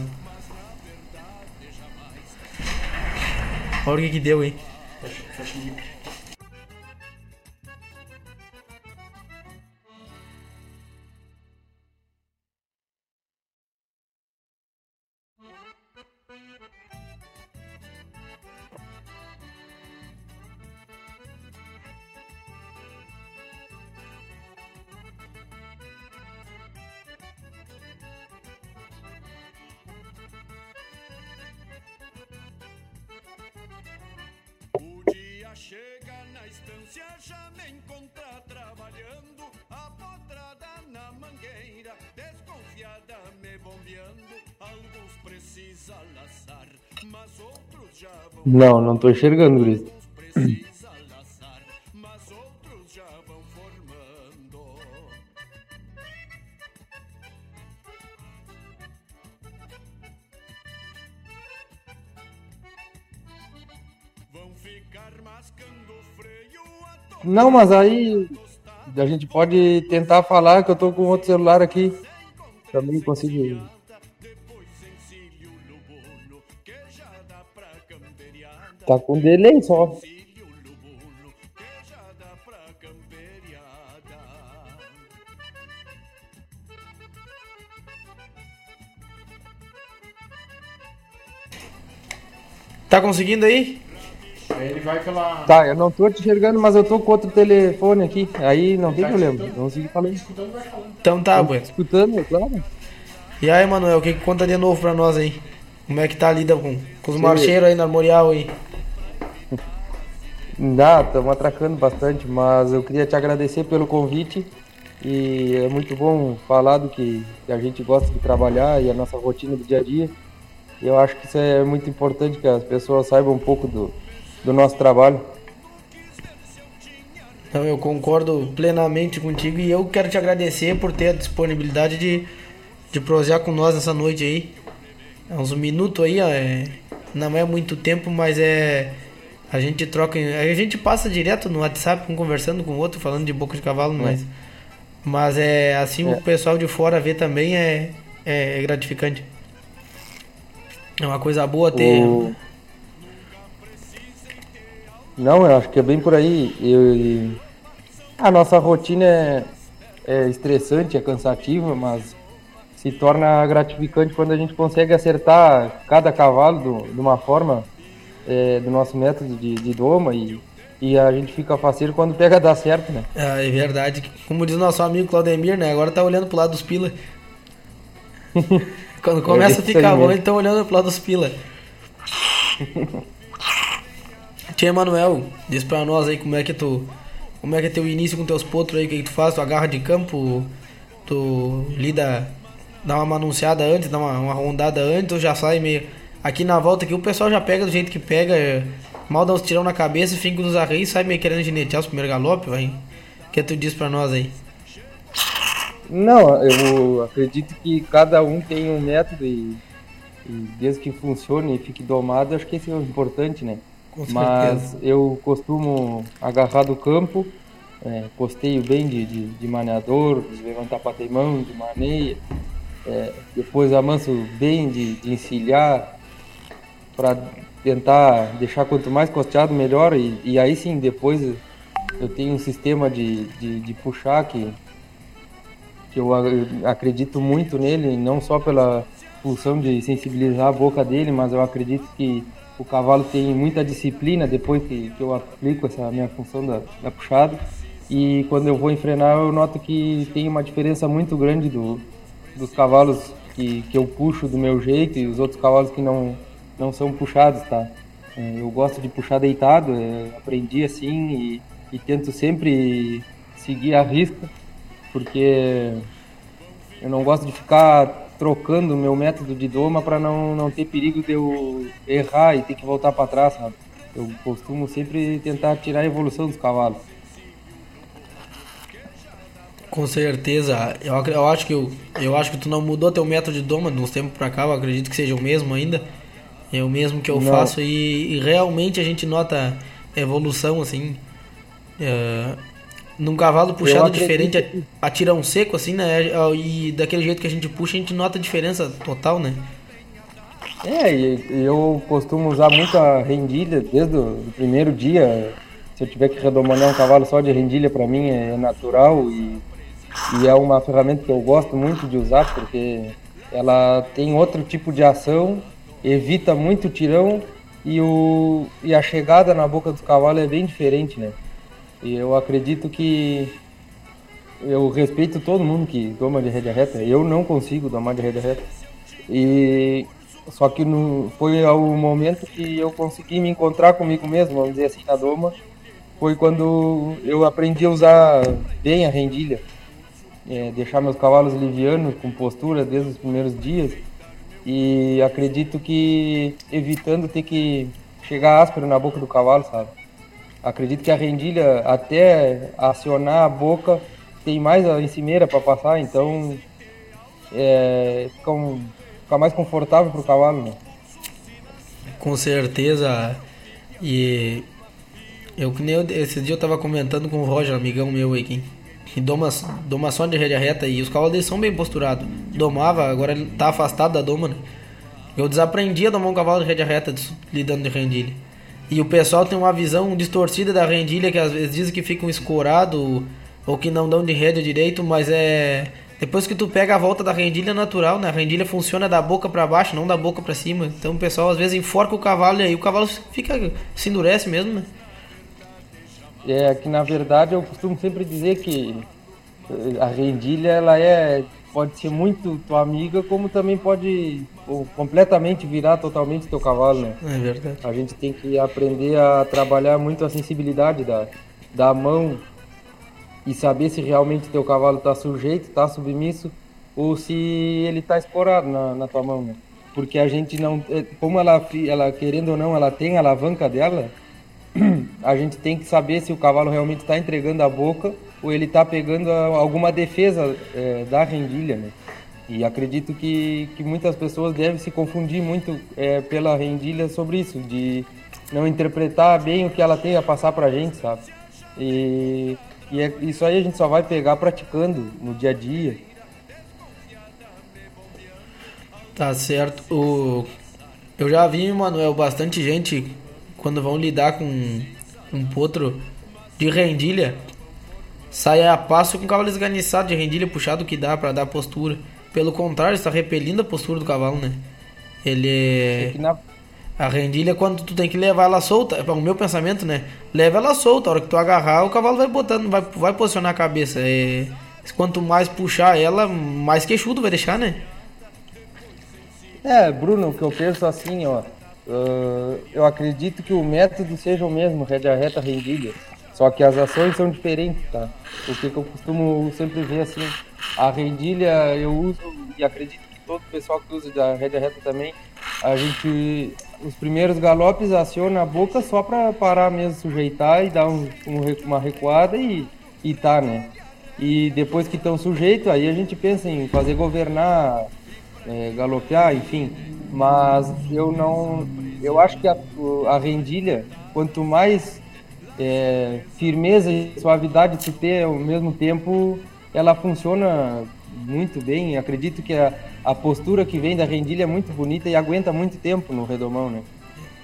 Olha o que que deu, hein? O Não, não tô enxergando, Luiz. Não, mas aí a gente pode tentar falar que eu tô com outro celular aqui. Também consigo. Tá com delay só. Tá conseguindo aí? Ele vai pela. Tá, eu não tô te enxergando, mas eu tô com outro telefone aqui. Aí não tem problema. Vamos seguir falando. Então tá, bueno. Escutando, é claro. E aí, Manuel, o que, que conta de novo pra nós aí? Como é que tá a lida com, com os Sim. marcheiros aí na Armorial aí? Dá, estamos atracando bastante, mas eu queria te agradecer pelo convite. E é muito bom falar do que, a gente gosta de trabalhar e a nossa rotina do dia a dia. Eu acho que isso é muito importante que as pessoas saibam um pouco do, do nosso trabalho. Então eu concordo plenamente contigo e eu quero te agradecer por ter a disponibilidade de, de prosear com nós nessa noite aí. É uns minutos aí, é, não é muito tempo, mas é. A gente troca. A gente passa direto no WhatsApp, um conversando com o outro, falando de boca de cavalo, mas. Mas é assim É. o pessoal de fora ver também é, é gratificante. É uma coisa boa ter. O- Não, eu acho que é bem por aí. Eu- A nossa rotina é, é estressante, é cansativa, mas se torna gratificante quando a gente consegue acertar cada cavalo do- de uma forma é, do nosso método de, de doma e, e a gente fica faceiro quando pega dar certo, né? Ah, é verdade. Como diz nosso amigo Claudemir, né? Agora tá olhando pro lado dos pila. Quando começa a isso ficar bom, estão olhando pro lado dos pila. Tia Manuel, diz pra nós aí como é que tu. Como é que é teu início com teus potros aí, o que, que tu faz? Tu agarra de campo, tu lida, dá uma anunciada antes, dá uma, uma rondada antes, ou já sai meio. Aqui na volta aqui o pessoal já pega do jeito que pega, é, mal dá uns tirão na cabeça fica nos arreios, sai meio querendo ginetear os primeiros galopes, vai. O que tu diz pra nós aí? Não, eu acredito que cada um tem um método e, e desde que funcione e fique domado, acho que esse é o importante, né? Com Mas eu costumo agarrar do campo, é, costeio bem de, de, de maneador, de levantar pateimão, de maneia, é, depois amanso bem de, de encilhar para tentar deixar quanto mais costeado melhor e, e aí sim depois eu tenho um sistema de, de, de puxar que, que eu acredito muito nele, não só pela função de sensibilizar a boca dele, mas eu acredito que o cavalo tem muita disciplina depois que, que eu aplico essa minha função da, da puxada. E quando eu vou enfrenar, eu noto que tem uma diferença muito grande do, dos cavalos que, que eu puxo do meu jeito e os outros cavalos que não, não são puxados, tá? É, Eu gosto de puxar deitado, é, aprendi assim e, e tento sempre seguir a risca, porque eu não gosto de ficar trocando meu método de doma para não, não ter perigo de eu errar e ter que voltar para trás, sabe? Eu costumo sempre tentar tirar a evolução dos cavalos. Com certeza. Eu, eu acho que eu, eu acho que tu não mudou teu método de doma de uns tempos pra cá, eu acredito que seja o mesmo ainda. É o mesmo que eu Não. faço e, e realmente a gente nota evolução assim. É, num cavalo puxado diferente a, a tirão seco assim, né? E daquele jeito que a gente puxa, a gente nota a diferença total, né? É, eu costumo usar muita rendilha desde o primeiro dia. Se eu tiver que redomanar um cavalo só de rendilha, para mim é natural e, e é uma ferramenta que eu gosto muito de usar porque ela tem outro tipo de ação, evita muito tirão e, o, e a chegada na boca do cavalo é bem diferente, né? E eu acredito que eu respeito todo mundo que toma de rédea reta. Eu não consigo tomar de rédea reta. E só que no, foi ao momento que eu consegui me encontrar comigo mesmo, vamos dizer assim, na doma, foi quando eu aprendi a usar bem a rendilha, É, deixar meus cavalos livianos, com postura desde os primeiros dias. E acredito que evitando ter que chegar áspero na boca do cavalo, sabe? Acredito que a rendilha, até acionar a boca, tem mais a encimeira para passar, então é, fica, um, fica mais confortável para o cavalo, né? Com certeza. E eu que nem eu, esse dia eu tava comentando com o Roger, amigão meu aí, que doma, doma só de rédea reta e os cavalos são bem posturados. Domava, agora ele tá afastado da doma, né? Eu desaprendi a domar um cavalo de rédea reta lidando de rendilha. E o pessoal tem uma visão distorcida da rendilha que às vezes dizem que ficam escorado ou que não dão de rédea direito, mas é depois que tu pega a volta da rendilha natural, né? A rendilha funciona da boca para baixo, não da boca para cima. Então o pessoal às vezes enforca o cavalo e aí o cavalo fica se endurece mesmo, né? É que na verdade eu costumo sempre dizer que a rendilha ela é pode ser muito tua amiga, como também pode ou, completamente virar totalmente teu cavalo, né? É verdade. A gente tem que aprender a trabalhar muito a sensibilidade da, da mão e saber se realmente teu cavalo está sujeito, está submisso ou se ele está explorado na, na tua mão, né? Porque a gente não, é, como ela, ela querendo ou não, ela tem a alavanca dela, a gente tem que saber se o cavalo realmente está entregando a boca ou ele está pegando alguma defesa é, da rendilha, né? E acredito que, que muitas pessoas devem se confundir muito é, pela rendilha sobre isso, de não interpretar bem o que ela tem a passar para a gente, sabe? E e é, isso aí a gente só vai pegar praticando no dia a dia. Tá certo. O... Eu já vi, Manuel, bastante gente quando vão lidar com um potro de rendilha, sai a passo com o cavalo esganiçado de rendilha puxado que dá para dar postura. Pelo contrário, está repelindo a postura do cavalo, né? Ele é. na... A rendilha, quando tu tem que levar ela solta, é o meu pensamento, né? Leva ela solta, a hora que tu agarrar, o cavalo vai botando, vai, vai posicionar a cabeça. É, quanto mais puxar ela, mais queixudo vai deixar, né? É, Bruno, o que eu penso assim, ó. Uh, eu acredito que o método seja o mesmo, rédea reta, rendilha. Só que as ações são diferentes, tá? O que, eu costumo sempre ver assim, a rendilha eu uso e acredito que todo o pessoal que usa da rédea reta também, a gente os primeiros galopes aciona a boca só para parar mesmo, sujeitar e dar um, uma recuada e, e tá, né? E depois que estão sujeitos, aí a gente pensa em fazer governar, é, galopear, enfim. Mas eu não. Eu acho que a, a rendilha, quanto mais é, firmeza e suavidade tu ter ao mesmo tempo, ela funciona muito bem. Acredito que a, a postura que vem da rendilha é muito bonita e aguenta muito tempo no redomão, né?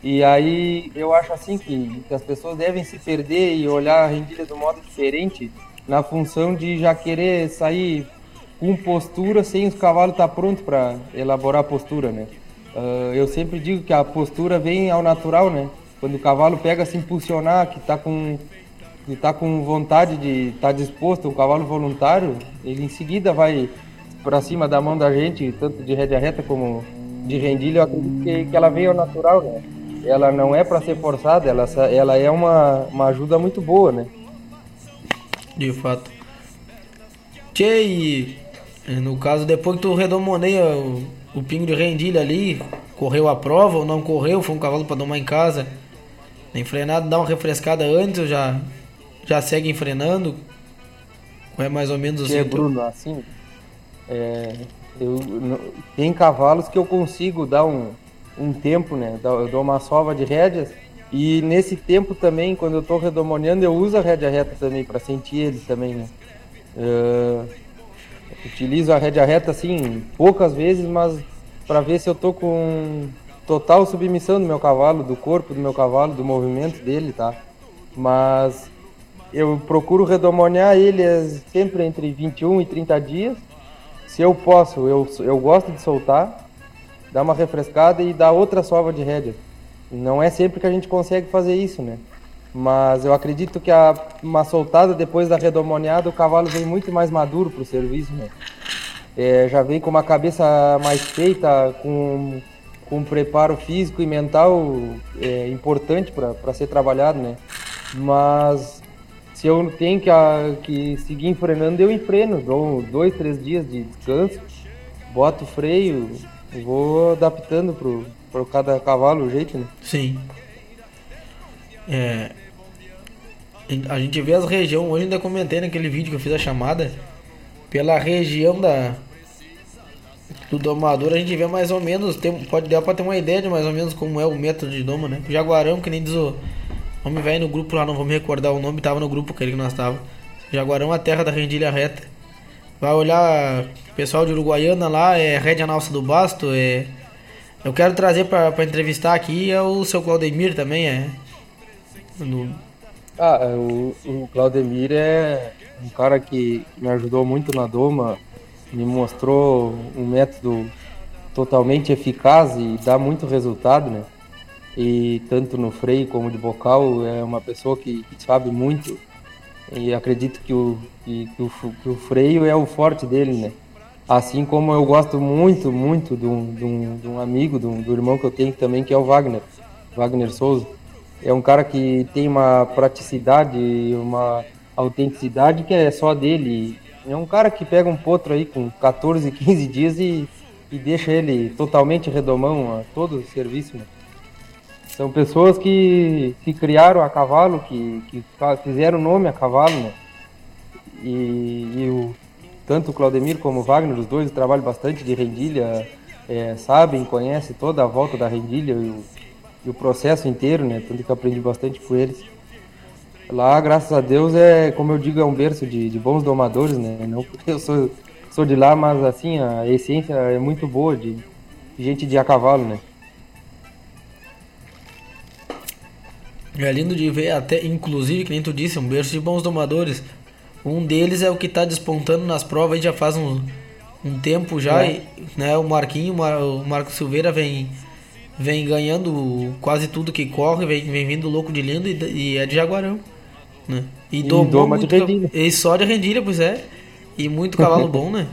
E aí eu acho assim que, que as pessoas devem se perder e olhar a rendilha um modo diferente na função de já querer sair com postura sem os cavalos estar tá prontos para elaborar a postura, né? Uh, eu sempre digo que a postura vem ao natural, né? Quando o cavalo pega se impulsionar, que está com que tá com vontade de estar tá disposto, um cavalo voluntário, ele em seguida vai para cima da mão da gente, tanto de rédea reta como de rendilha, eu acredito que, que ela veio ao natural, né? Ela não é para ser forçada, ela, ela é uma, uma ajuda muito boa, né? De fato. Tchê, no caso, depois que tu redomoneia o, o pingo de rendilha ali, correu a prova ou não correu, foi um cavalo para domar em casa, nem frenado, dá uma refrescada antes já, já segue enfrenando? Ou é mais ou menos assim? É, Bruno, assim, é, eu, tem cavalos que eu consigo dar um, um tempo, né? Eu dou uma sova de rédeas e nesse tempo também, quando eu estou redomoniando, eu uso a rédea reta também para sentir eles também, né? Uh, utilizo a rédea reta assim poucas vezes, mas para ver se eu tô com total submissão do meu cavalo, do corpo do meu cavalo, do movimento dele, tá? Mas eu procuro redomoniar ele sempre entre 21 e 30 dias se eu posso, eu, eu gosto de soltar, dar uma refrescada e dar outra sova de rédea. Não é sempre que a gente consegue fazer isso, né? Mas eu acredito que a, uma soltada depois da redomoniada, o cavalo vem muito mais maduro para o serviço, né? É, já vem com uma cabeça mais feita, com, com um preparo físico e mental é, importante para ser trabalhado, né? Mas se eu tenho que, a, que seguir enfrenando, eu enfreno. Dou dois, três dias de descanso, boto freio, vou adaptando pro cada cavalo o jeito, né? Sim. É. A gente vê as regiões, hoje ainda comentei naquele vídeo que eu fiz a chamada, pela região da do domador a gente vê mais ou menos, tem, pode dar pra ter uma ideia de mais ou menos como é o método de doma, né? O Jaguarão, que nem diz o homem velho no grupo lá, não vou me recordar o nome, tava no grupo aquele que nós tava. Jaguarão, a terra da rendilha reta. Vai olhar pessoal de Uruguaiana lá, é rédea na alça do basto, é... Eu quero trazer pra entrevistar aqui é o seu Claudemir também, é... No... Ah, é, o, o Claudemir é um cara que me ajudou muito na doma, me mostrou um método totalmente eficaz e dá muito resultado, né? E tanto no freio como de bocal é uma pessoa que, que sabe muito e acredito que o, que, que, o, que o freio é o forte dele, né? Assim como eu gosto muito, muito de um, de um, de um amigo, do, do irmão que eu tenho também, que é o Wagner, Wagner Souza. É um cara que tem uma praticidade, uma autenticidade que é só dele. É um cara que pega um potro aí com 14, 15 dias e, e deixa ele totalmente redomão a todo o serviço. Né? São pessoas que se criaram a cavalo, que, que fizeram nome a cavalo, né? E, e o, tanto o Claudemir como o Wagner, os dois trabalham bastante de rendilha, é, sabem, conhecem toda a volta da rendilha e o, e o processo inteiro, né? Tanto que eu aprendi bastante com eles. Lá, graças a Deus, é, como eu digo, é um berço de, de bons domadores, né? Não porque eu sou, sou de lá, mas assim, a essência é muito boa de, de gente de a cavalo, né? É lindo de ver, até inclusive, que nem tu disse, um berço de bons domadores. Um deles é o que está despontando nas provas aí já faz um, um tempo já, é. e, né? O Marquinho, o Marco Silveira vem vem ganhando quase tudo que corre, vem, vem vindo louco de lindo e, e é de Jaguarão. Né? E, e domou muito, de rendilha. E só de rendilha, pois é. E muito cavalo bom, né?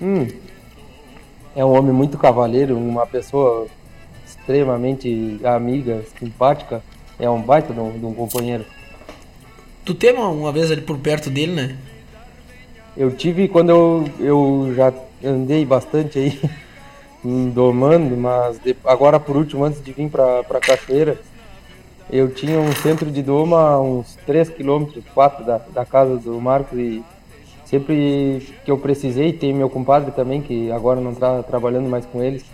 Hum. É um homem muito cavaleiro, uma pessoa extremamente amiga, simpática. É um baita de um, de um companheiro. Tu teve uma, uma vez ali por perto dele, né? Eu tive quando eu, eu já andei bastante aí domando, mas agora por último, antes de vir pra Cachoeira, eu tinha um centro de doma a uns 3 km, 4 da, da casa do Marcos e sempre que eu precisei, tem meu compadre também, que agora não está trabalhando mais com eles,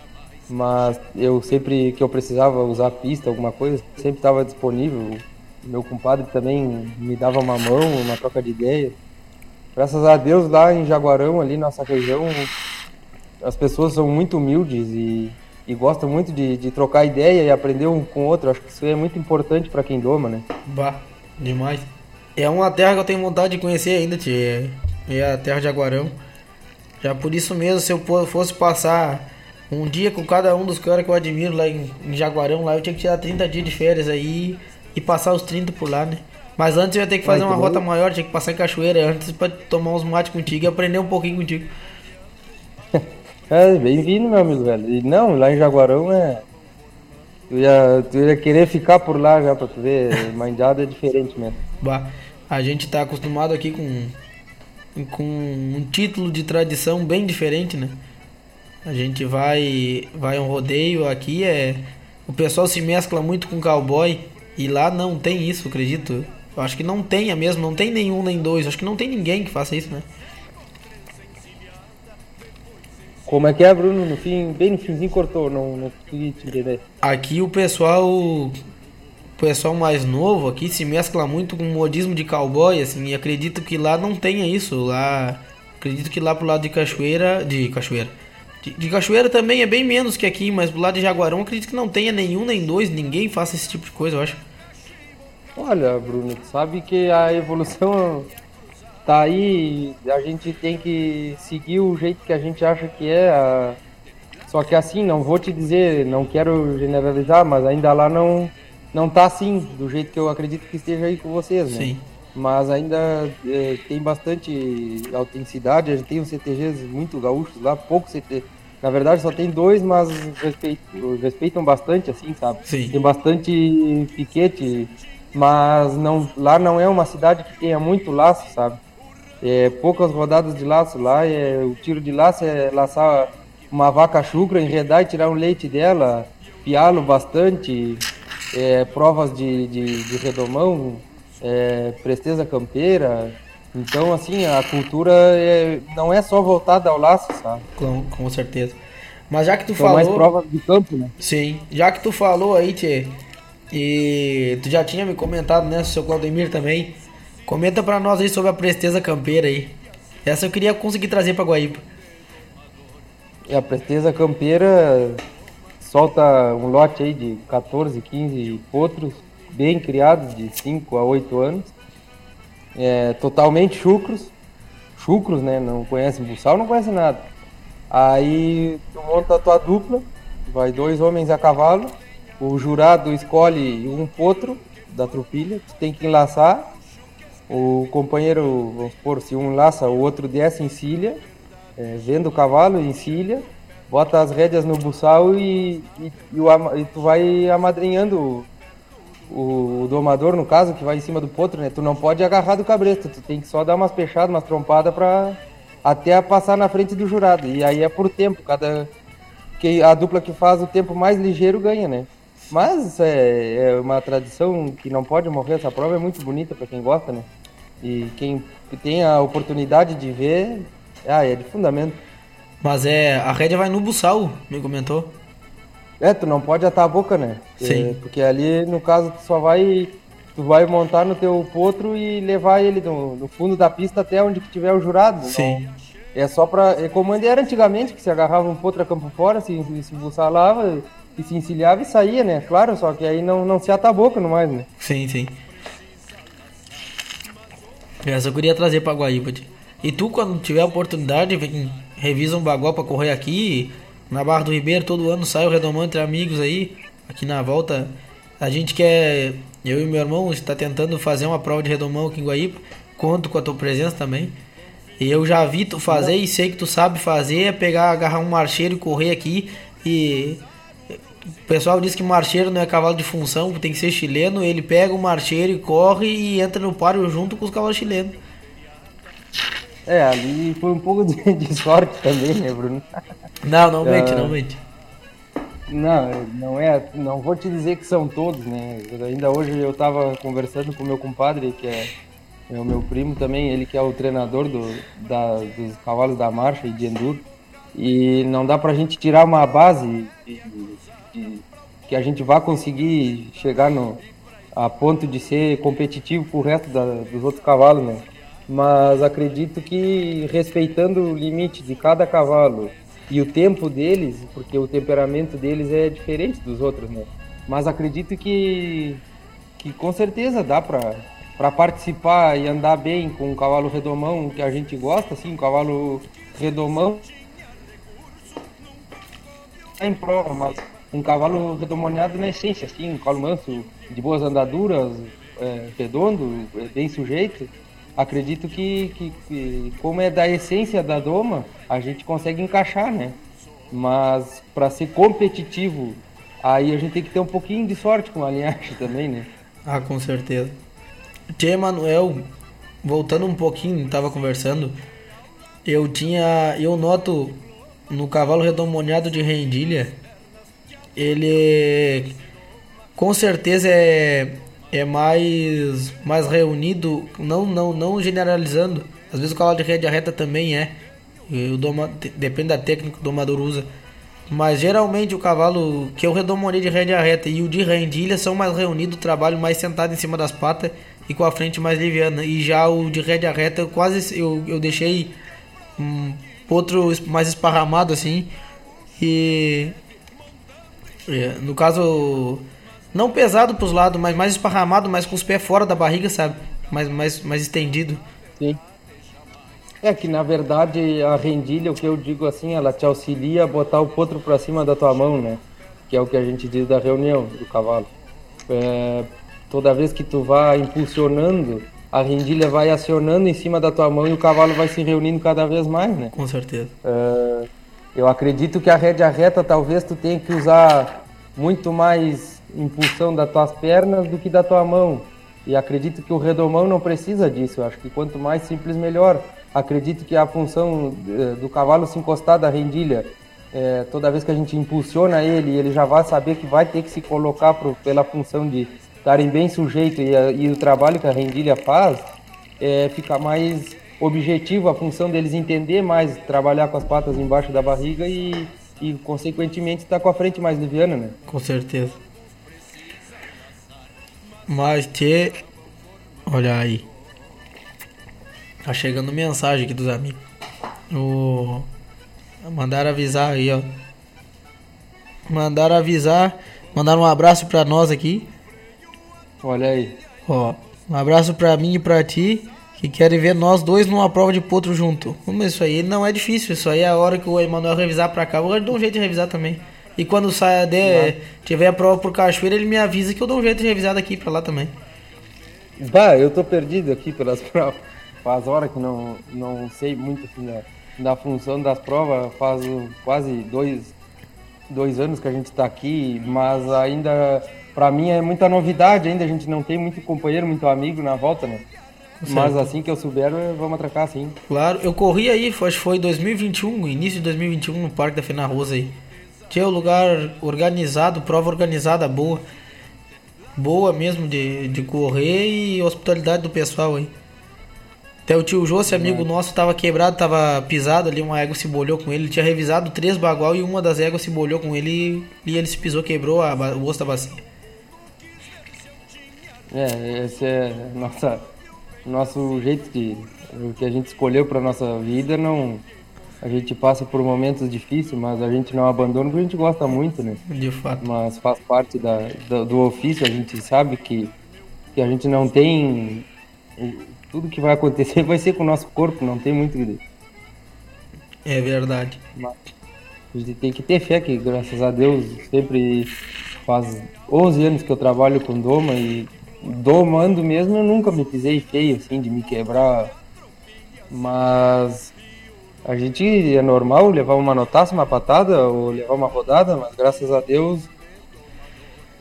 mas eu sempre que eu precisava usar pista, alguma coisa, sempre estava disponível. Meu compadre também me dava uma mão, uma troca de ideia. Graças a Deus lá em Jaguarão, ali nossa região, as pessoas são muito humildes e e gosta muito de, de trocar ideia e aprender um com o outro. Acho que isso é muito importante para quem doma, né? Bah, demais. É uma terra que eu tenho vontade de conhecer ainda, tia. É a terra de Aguarão. Já por isso mesmo, se eu fosse passar um dia com cada um dos caras que eu admiro lá em, em Jaguarão, lá eu tinha que tirar 30 dias de férias aí e passar os 30 por lá, né? Mas antes eu ia ter que fazer Ai, uma rota bom. maior, tinha que passar em Cachoeira antes para tomar uns mates contigo e aprender um pouquinho contigo. É, bem-vindo, meu amigo, velho. E não, lá em Jaguarão é. Tu ia, tu ia querer ficar por lá já pra tu ver. Mandiada é diferente mesmo. Bah, a gente tá acostumado aqui com, com um título de tradição bem diferente, né? A gente vai vai um rodeio aqui, é. O pessoal se mescla muito com cowboy. E lá não tem isso, acredito. Eu acho que não tenha mesmo, não tem nenhum nem dois. Acho que não tem ninguém que faça isso, né? Como é que é, Bruno? No fim, bem no finzinho cortou, não, não consegui te entender. Aqui o pessoal. O pessoal mais novo aqui se mescla muito com o modismo de cowboy, assim, e acredito que lá não tenha isso. Lá. Acredito que lá pro lado de Cachoeira. De Cachoeira. De, de Cachoeira também é bem menos que aqui, mas pro lado de Jaguarão acredito que não tenha nenhum nem dois, ninguém faça esse tipo de coisa, eu acho. Olha, Bruno, sabe que a evolução tá aí, a gente tem que seguir o jeito que a gente acha que é. A... Só que assim, não vou te dizer, não quero generalizar, mas ainda lá não não tá assim, do jeito que eu acredito que esteja aí com vocês, né? Sim. Mas ainda é, tem bastante autenticidade, a gente tem uns CTGs muito gaúchos lá, poucos CTGs. Na verdade só tem dois, mas respeitam, respeitam bastante, assim, sabe? Sim. Tem bastante piquete, mas não, lá não é uma cidade que tenha muito laço, sabe? É, poucas rodadas de laço lá, é, o tiro de laço é laçar uma vaca chucra, enredar e tirar o leite dela, piá-lo bastante, é, provas de, de, de redomão, é, presteza campeira. Então, assim, a cultura é, não é só voltada ao laço, sabe? Com, com certeza. Mas já que tu São falou. mais provas de campo, né? Sim, já que tu falou aí, Tchê, e tu já tinha me comentado, né, seu Claudemir também. Comenta pra nós aí sobre a presteza campeira aí. Essa eu queria conseguir trazer pra Guaíba. E a presteza campeira solta um lote aí de 14, 15 potros bem criados, de 5 a 8 anos. É, totalmente chucros. Chucros, né? Não conhece buçal, não conhece nada. Aí tu monta a tua dupla, vai dois homens a cavalo, o jurado escolhe um potro da tropilha, tu tem que enlaçar. O companheiro, vamos supor, se um laça, o outro desce em cilha, é, vendo o cavalo em cilha, bota as rédeas no buçal e, e, e, o, e tu vai amadrinhando o, o, domador, no caso, que vai em cima do potro, né? Tu não pode agarrar do cabresto, tu tem que só dar umas fechadas, umas trompadas pra até passar na frente do jurado. E aí é por tempo, cada que a dupla que faz o tempo mais ligeiro ganha, né? Mas é, é uma tradição que não pode morrer. Essa prova é muito bonita para quem gosta, né? E quem tem a oportunidade de ver, ah, é de fundamento. Mas é, a rédea vai no buçal, me comentou. É, tu não pode atar a boca, né? Sim. É, porque ali, no caso, tu só vai tu vai montar no teu potro e levar ele no, no fundo da pista até onde que tiver o jurado. Sim. Não, é só pra. É como era antigamente, que se agarrava um potro a campo fora, se, se bussalava e se encilhava e saía, né? Claro, só que aí não, não se ata a boca no mais, né? Sim, sim. Essa eu queria trazer pra Guaíba. E tu, quando tiver a oportunidade, vem, revisa um bagual pra correr aqui. Na Barra do Ribeiro, todo ano sai o redomão entre amigos aí. Aqui na volta, a gente quer. Eu e meu irmão está tentando fazer uma prova de redomão aqui em Guaíba. Conto com a tua presença também. E eu já vi tu fazer e sei que tu sabe fazer. É pegar, agarrar um marcheiro e correr aqui. E o pessoal diz que marcheiro não é cavalo de função, tem que ser chileno. Ele pega o marcheiro e corre e entra no páreo junto com os cavalos chilenos. É, ali foi um pouco de, de sorte também, né, Bruno? Não, não mente, não mente. Não, não é. Não vou te dizer que são todos, né? Ainda hoje eu tava conversando com meu compadre, que é, é o meu primo também, ele que é o treinador do, da, dos cavalos da marcha e de enduro. E não dá pra gente tirar uma base de, de, que a gente vá conseguir chegar no, a ponto de ser competitivo com o resto da, dos outros cavalos, né? Mas acredito que respeitando o limite de cada cavalo e o tempo deles, porque o temperamento deles é diferente dos outros, né? Mas acredito que, que com certeza dá para para participar e andar bem com um cavalo redomão que a gente gosta, assim, um cavalo redomão em prova, mas um cavalo redomoniado na essência, assim, um cavalo manso, de boas andaduras, é, redondo, bem sujeito. Acredito que, que, que, como é da essência da doma, a gente consegue encaixar, né? Mas para ser competitivo, aí a gente tem que ter um pouquinho de sorte com a linhagem também, né? Ah, com certeza. Tia Emanuel, voltando um pouquinho, estava conversando, eu tinha, eu noto no cavalo redomoniado de rendilha, ele com certeza é, é mais, mais reunido, não, não, não generalizando. Às vezes o cavalo de rédea reta também é, o doma, depende da técnica que o domador usa. Mas geralmente o cavalo que eu redomonei de rédea reta e o de rendilha são mais reunidos, trabalho mais sentado em cima das patas e com a frente mais liviana. E já o de rédea reta eu quase eu, eu deixei um mais esparramado assim. E no caso não pesado pros lados, mas mais esparramado, mas com os pés fora da barriga, sabe? Mais mais mais estendido. Sim. É que na verdade a rendilha, o que eu digo assim, ela te auxilia a botar o potro para cima da tua mão, né? Que é o que a gente diz da reunião do cavalo. É, toda vez que tu vai impulsionando, a rendilha vai acionando em cima da tua mão e o cavalo vai se reunindo cada vez mais, né? Com certeza. É, eu acredito que a rédea reta talvez tu tenha que usar muito mais impulsão das tuas pernas do que da tua mão. E acredito que o redomão não precisa disso. Eu acho que quanto mais simples, melhor. Acredito que a função do cavalo se encostar da rendilha é, toda vez que a gente impulsiona ele, ele já vai saber que vai ter que se colocar pro, pela função de estarem bem sujeito e, a, e, o trabalho que a rendilha faz é, fica mais objetivo, a função deles entender mais, trabalhar com as patas embaixo da barriga e, e consequentemente estar tá com a frente mais liviana, né? Com certeza. Mas te olha aí. Tá chegando mensagem aqui dos amigos. O mandaram avisar aí, ó. Mandaram avisar, mandaram um abraço para nós aqui. Olha aí. Ó, um abraço para mim e para ti que querem ver nós dois numa prova de potro junto. Mas isso aí não é difícil, isso aí é a hora que o Emanuel revisar pra cá, eu dou um jeito de revisar também. E quando saia de, tiver a prova por cachoeira, ele me avisa que eu dou um jeito de revisar daqui pra lá também. Bah, eu tô perdido aqui pelas provas. Faz hora que não, não sei muito assim da, da função das provas, faz quase dois, dois anos que a gente tá aqui, mas ainda, pra mim é muita novidade ainda, a gente não tem muito companheiro, muito amigo na volta, né? Mas assim que eu souber, vamos atracar sim. Claro, eu corri aí, acho que foi 2021, início de 2021, no Parque da Fena Rosa aí. Tinha um lugar organizado, prova organizada boa. Boa mesmo de, de correr e hospitalidade do pessoal aí. Até o tio Jô, amigo nosso, tava quebrado, tava pisado ali, uma égua se bolhou com ele. Ele tinha revisado três bagual e uma das éguas se bolhou com ele e ele se pisou, quebrou a, o osso da bacia. É, esse é nossa nosso jeito de o que a gente escolheu para nossa vida não a gente passa por momentos difíceis, mas a gente não abandona porque a gente gosta muito, né? De fato. Mas faz parte da, da, do ofício, a gente sabe que, que a gente não tem. Tudo que vai acontecer vai ser com o nosso corpo, não tem muito. É verdade. Mas a gente tem que ter fé que, graças a Deus, sempre faz 11 anos que eu trabalho com Doma e domando mesmo, eu nunca me pisei feio, assim, de me quebrar. Mas a gente é normal levar uma notaça, uma patada ou levar uma rodada, mas graças a Deus,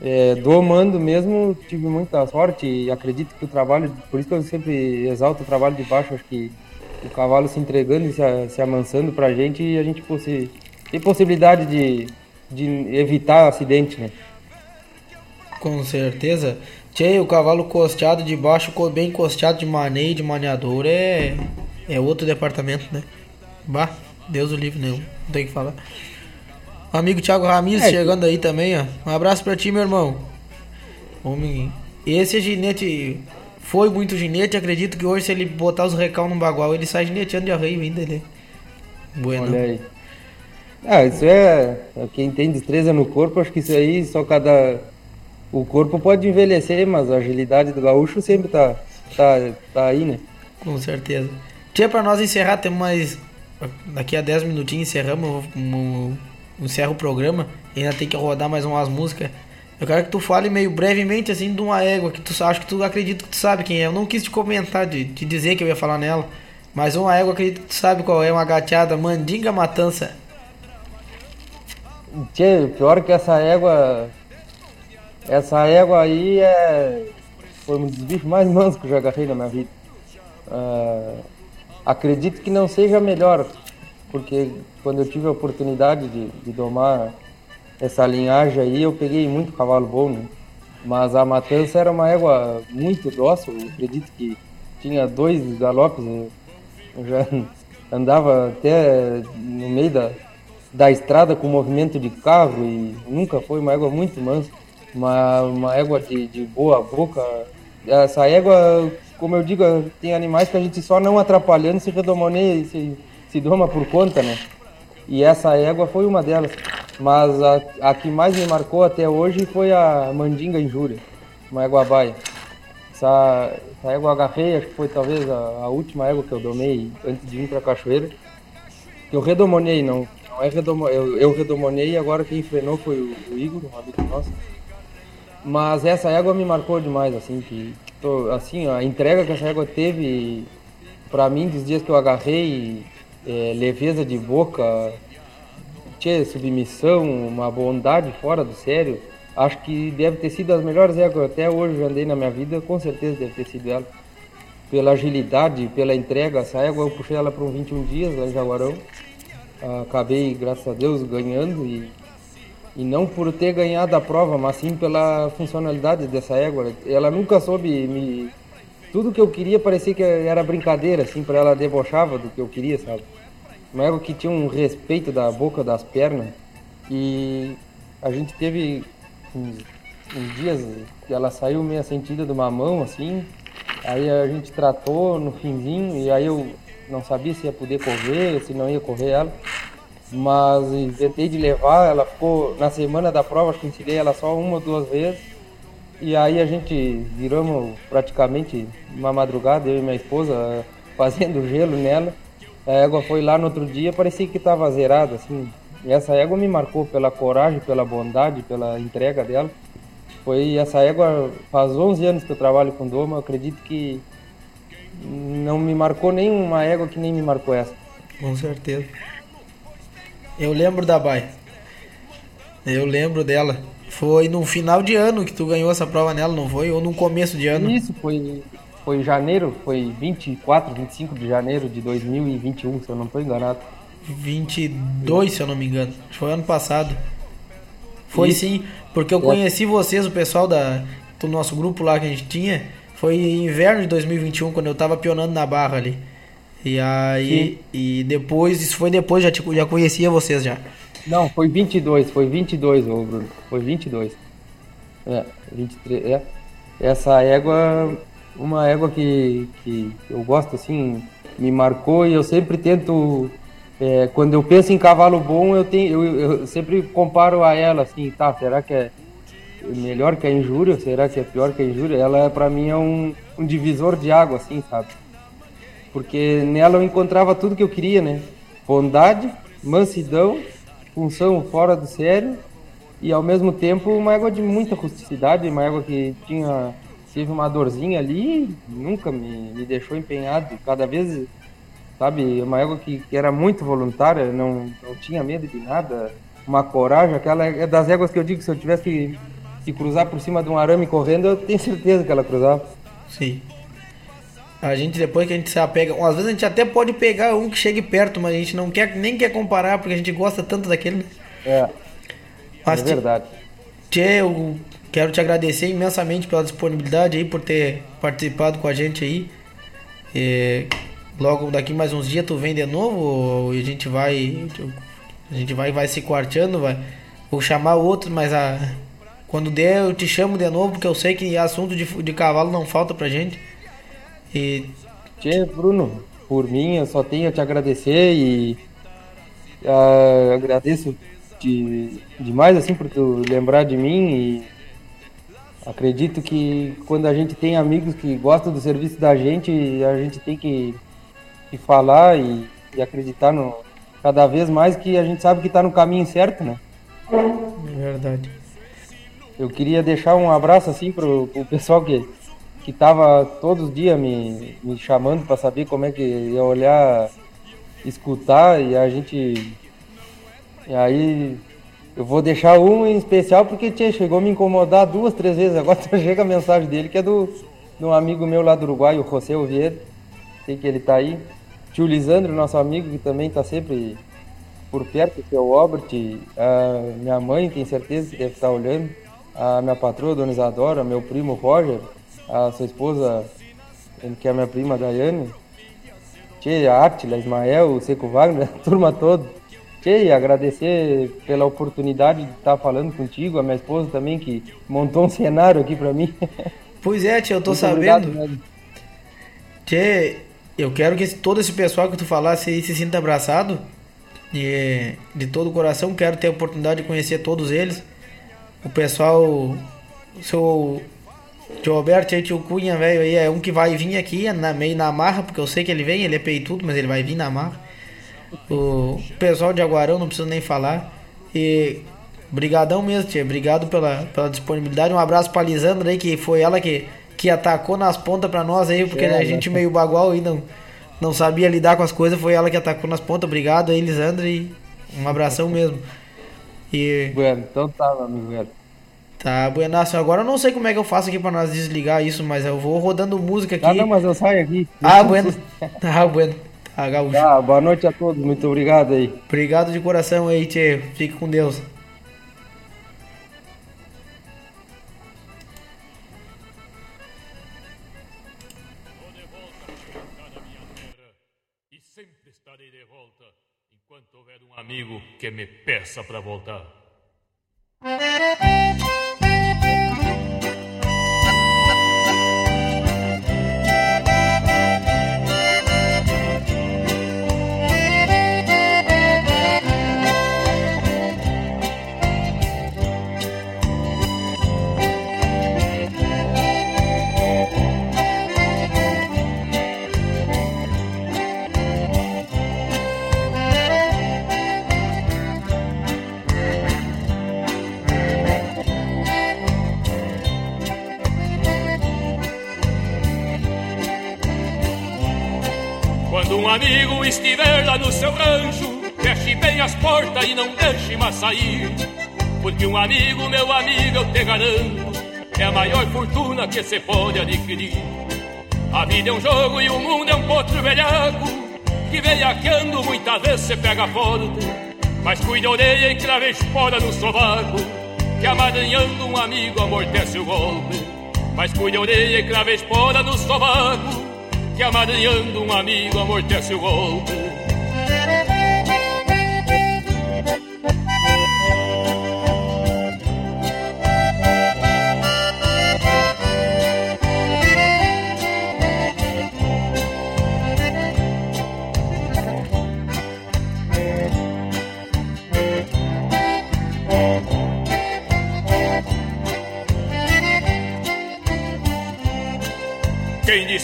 é, domando mesmo, tive muita sorte e acredito que o trabalho, por isso que eu sempre exalto o trabalho de baixo, acho que o cavalo se entregando e se, se amansando pra gente e a gente possi tem possibilidade de, de evitar acidente, né? Com certeza. Tchê, o cavalo costeado de baixo, bem costeado de maneio, de maneador, é, é outro departamento, né? Bah, Deus o livre, né? Não tem o que falar. Amigo Thiago Ramirez é, chegando aí também, ó. Um abraço pra ti, meu irmão. Homem, esse ginete foi muito ginete. Acredito que hoje, se ele botar os recal no bagual, ele sai gineteando de arreio ainda, né? Bueno. Olha aí. Ah, isso é. Quem tem destreza no corpo, acho que isso aí só cada o corpo pode envelhecer, mas a agilidade do gaúcho sempre tá, tá, tá aí, né? Com certeza. Tia, pra nós encerrar, temos mais. Daqui a 10 minutinhos encerramos, encerra o programa. Ainda tem que rodar mais umas músicas. Eu quero que tu fale meio brevemente assim de uma égua que tu acho que tu acredita que tu sabe quem é. Eu não quis te comentar, de te dizer que eu ia falar nela. Mas uma égua acredito que tu sabe qual é, uma gateada Mandinga Matança. Tchê, pior que essa égua essa égua aí é. Foi um dos bichos mais mansos que eu já agarrei na minha vida. Uh, acredito que não seja melhor, porque quando eu tive a oportunidade de, de domar essa linhagem aí, eu peguei muito cavalo bom, né? Mas a matança era uma égua muito dócil, eu acredito que tinha dois galopes, eu já andava até no meio da, da estrada com movimento de carro e nunca foi uma égua muito mansa uma, uma égua de, de boa boca. Essa égua, como eu digo, tem animais que a gente só não atrapalhando se redomoneia, se, se doma por conta, né? E essa égua foi uma delas. Mas a, a que mais me marcou até hoje foi a Mandinga Injúria, uma égua baia. Essa, essa égua agarrei, acho que foi talvez a, a última égua que eu domei antes de vir para a cachoeira. Eu redomonei, não, não é redomo, eu, eu redomonei e agora quem frenou foi o, o Igor, um amigo nosso. Mas essa égua me marcou demais, assim, que tô, assim, a entrega que essa égua teve para mim dos dias que eu agarrei, é, leveza de boca, tinha submissão, uma bondade fora do sério. Acho que deve ter sido as melhores éguas até hoje andei na minha vida, com certeza deve ter sido ela. Pela agilidade, pela entrega, essa égua eu puxei ela para um 21 dias lá em Jaguarão. acabei, graças a Deus, ganhando e, e não por ter ganhado a prova, mas sim pela funcionalidade dessa égua. Ela nunca soube me. Tudo que eu queria parecia que era brincadeira, assim, para ela debochava do que eu queria, sabe? Uma égua que tinha um respeito da boca, das pernas. E a gente teve uns, uns dias que ela saiu meio sentida de uma mão, assim. Aí a gente tratou no finzinho e aí eu não sabia se ia poder correr, se não ia correr ela. Mas inventei de levar, ela ficou na semana da prova, acho que ensinei ela só uma ou duas vezes. E aí a gente viramos praticamente uma madrugada, eu e minha esposa, fazendo gelo nela. A égua foi lá no outro dia, parecia que estava zerada, assim. E essa égua me marcou pela coragem, pela bondade, pela entrega dela. Foi essa égua, faz 11 anos que eu trabalho com doma, eu acredito que não me marcou nenhuma égua que nem me marcou essa. Com certeza. Eu lembro da Bai. Eu lembro dela. Foi no final de ano que tu ganhou essa prova nela, não foi? Ou no começo de ano? Isso, foi, foi em janeiro, foi 24, 25 de janeiro de 2021, se eu não estou enganado. 22, se eu não me engano. Foi ano passado. Foi Isso. sim, porque eu conheci vocês, o pessoal da, do nosso grupo lá que a gente tinha. Foi inverno de 2021, quando eu tava pionando na barra ali. E aí, Sim. e depois, isso foi depois, já, tipo, já conhecia vocês já. Não, foi 22, foi 22, ô Bruno. Foi 22. É, 23, é. Essa égua, uma égua que, que eu gosto assim, me marcou e eu sempre tento é, quando eu penso em cavalo bom, eu, tenho, eu, eu, sempre comparo a ela assim, tá? Será que é melhor que a injúria? Será que é pior que a injúria? Ela, para mim, é um, um divisor de água, assim, sabe? Porque nela eu encontrava tudo que eu queria, né? Bondade, mansidão, função fora do sério e ao mesmo tempo uma égua de muita rusticidade, uma égua que tinha teve uma dorzinha ali, nunca me, me deixou empenhado. Cada vez sabe? Uma égua que, que era muito voluntária, não, não tinha medo de nada, uma coragem, aquela é das éguas que eu digo que se eu tivesse que, que cruzar por cima de um arame correndo, eu tenho certeza que ela cruzava. Sim. A gente, depois que a gente se apega, às vezes a gente até pode pegar um que chegue perto, mas a gente não quer, nem quer comparar, porque a gente gosta tanto daquele. Né? É. Mas, é verdade. Tchê, eu quero te agradecer imensamente pela disponibilidade aí, por ter participado com a gente aí. E logo daqui mais uns dias tu vem de novo e a gente vai a gente vai vai se quarteando, vai vou chamar outro, mas a quando der eu te chamo de novo porque eu sei que assunto de, de cavalo não falta pra gente. E Tchê, Bruno, por mim eu só tenho a te agradecer e uh, agradeço de, demais assim por tu lembrar de mim e acredito que quando a gente tem amigos que gostam do serviço da gente, a gente tem que e falar e, e, acreditar no cada vez mais que a gente sabe que está no caminho certo, né? Verdade. Eu queria deixar um abraço assim pro, pro pessoal que que tava todos os dias me, me chamando para saber como é que ia olhar, escutar e a gente e aí eu vou deixar um em especial porque tinha chegou a me incomodar duas, três vezes. Agora chega a mensagem dele que é do, do amigo meu lá do Uruguai, o José Oviedo. Sei que ele tá aí tio Lisandro, nosso amigo, que também está sempre por perto, que é o Albert, minha mãe, tem certeza que deve estar olhando, a minha patroa, Dona Isadora, meu primo Roger, a sua esposa, que é a minha prima Daiane, Tchê, a Átila, Ismael, o Seco Wagner, a turma toda. Tchê, agradecer pela oportunidade de estar falando contigo, a minha esposa também, que montou um cenário aqui para mim. Pois é, tia, eu tô Muito sabendo. Obrigado, Tchê, eu quero que todo esse pessoal que tu falasse aí se sinta abraçado. De, de todo o coração, quero ter a oportunidade de conhecer todos eles. O pessoal, o seu tio Alberto e tio Cunha, velho, aí é um que vai vir aqui, na, meio na marra, porque eu sei que ele vem, ele é peitudo, mas ele vai vir na marra. O pessoal de Aguarão, não preciso nem falar. E brigadão mesmo, tia. Obrigado pela, pela disponibilidade. Um abraço pra Lisandra aí, que foi ela que que atacou nas pontas pra nós aí, porque é, a gente meio bagual aí, não, não sabia lidar com as coisas, foi ela que atacou nas pontas. Obrigado aí, Lisandra, e um abração mesmo. E... Bueno, então tá, meu amigo, velho. Tá, buenaço. Agora eu não sei como é que eu faço aqui pra nós desligar isso, mas eu vou rodando música aqui. Ah, não, mas eu saio aqui. Ah, bueno. Ah, bueno. a gaúcha. Ah, boa noite a todos, muito obrigado aí. Obrigado de coração aí, Tchê. Fique com Deus. amigo que me peça para voltar. Estiver lá no seu rancho, feche bem as portas e não deixe mais sair. Porque um amigo, meu amigo, eu te garanto, é a maior fortuna que se pode adquirir. A vida é um jogo e o mundo é um potro velhaco, que veiaqueando muitas vezes se pega forte. Mas cuide a orelha e crave a espora no sovaco, que amaranhando um amigo amortece o golpe. Mas cuide a orelha e crave a espora no sovaco, que amaranhando um amigo amortece o golpe.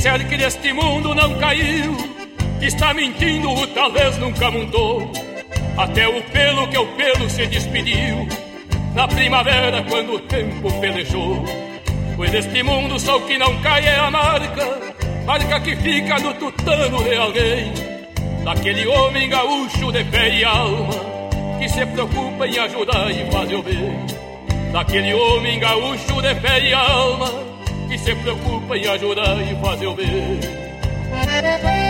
Disser que neste mundo não caiu, está mentindo ou talvez nunca montou. Até o pelo que o pelo se despediu, na primavera quando o tempo pelejou. Pois neste mundo só o que não cai é a marca, marca que fica no tutano de alguém. Daquele homem gaúcho de pé e alma, que se preocupa em ajudar e fazer o bem. Daquele homem gaúcho de pé e alma, que se preocupa em ajudar e fazer o bem.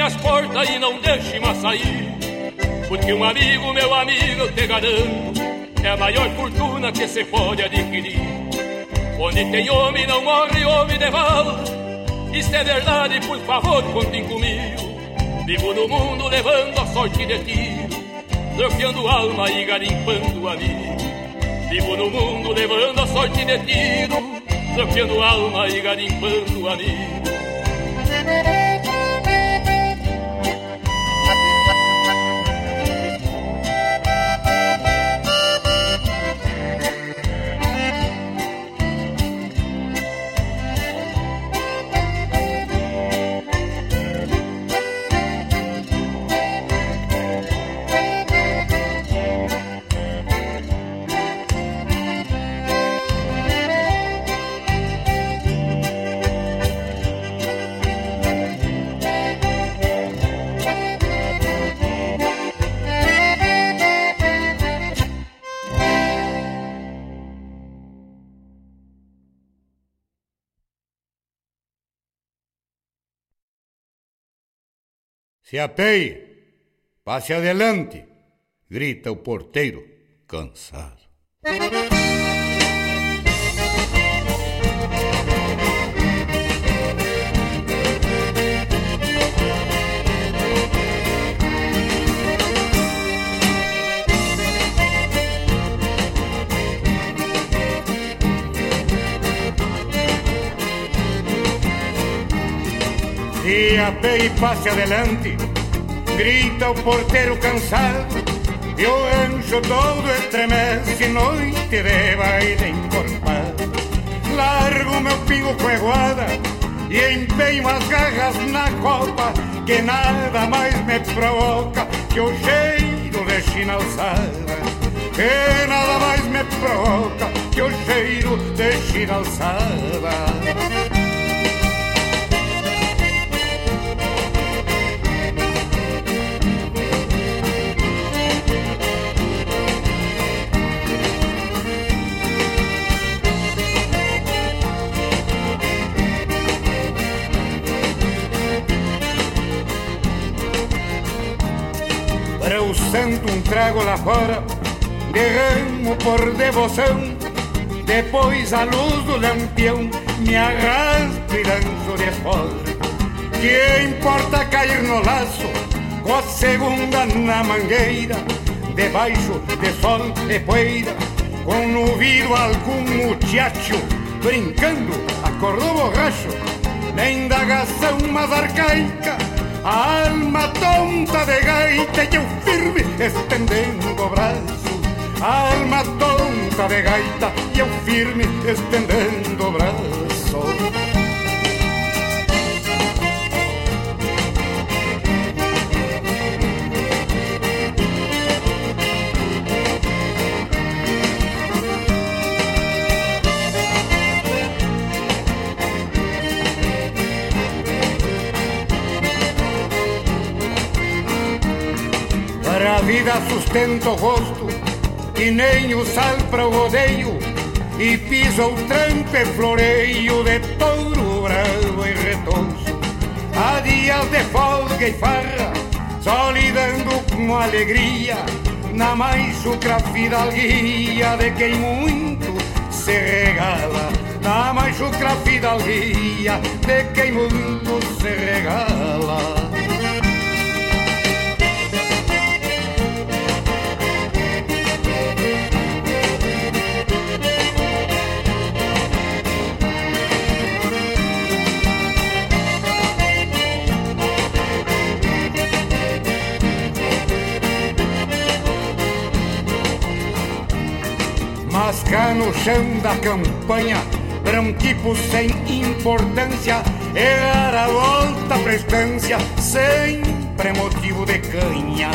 As portas e não deixe mais sair. Porque um amigo, meu amigo, te garanto, é a maior fortuna que se pode adquirir. Onde tem homem, não morre homem de vala. Isto é verdade, por favor, contem comigo. Vivo no mundo levando a sorte de tiro, troqueando alma e garimpando amigo. Vivo no mundo levando a sorte de tiro, troqueando alma e garimpando amigo. Se apeie, passe adelante, grita o porteiro, cansado. Se apeie e passe adelante, grita o porteiro cansado, E o rancho todo estremece Noite de baile encorpado Largo meu pingo com eguada E empenho as garras na copa Que nada mais me provoca Que o cheiro de china alçada que nada mais me provoca que o cheiro de china alçada. Eu santo um trago lá fora, derramo por devoção. Depois a luz do lampião me arrasto e danço de fora. Que importa cair no laço, com a segunda na mangueira, debaixo de sol e poeira, com no vidro algum muchacho brincando, acordou borracho, na indagação mais arcaica a alma tonta de gaita e eu firme estendendo o braço. A alma tonta de gaita e eu firme estendendo o braço. Vida sustenta o rosto e nem o sal para o rodeio e pisa o trampe floreio de touro bravo e retoso. Há dias de folga e farra, só lidando com alegria, na mais chucra fidalguia de quem muito se regala. Na mais chucra fidalguia de quem muito se regala. Cá no chão da campanha, para tipo sem importância, errar a volta pra estância, sempre é motivo de canha.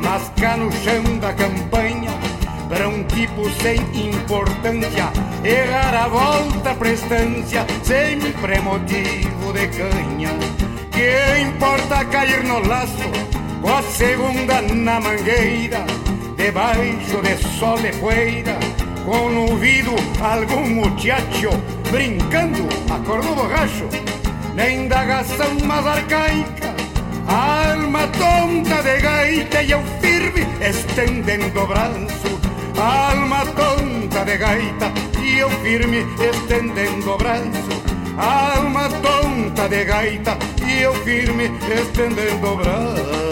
Mas cá no chão da campanha, para tipo sem importância, errar a volta pra estância, sempre é motivo de canha. Que importa cair no laço, com a segunda na mangueira, debaixo de sol e poeira, ouvido algum muchacho brincando, acordou borracho, na indagação mais arcaica, alma tonta de gaita e eu firme estendendo o braço, alma tonta de gaita e eu firme estendendo o braço, alma tonta de gaita e eu firme estendendo o braço.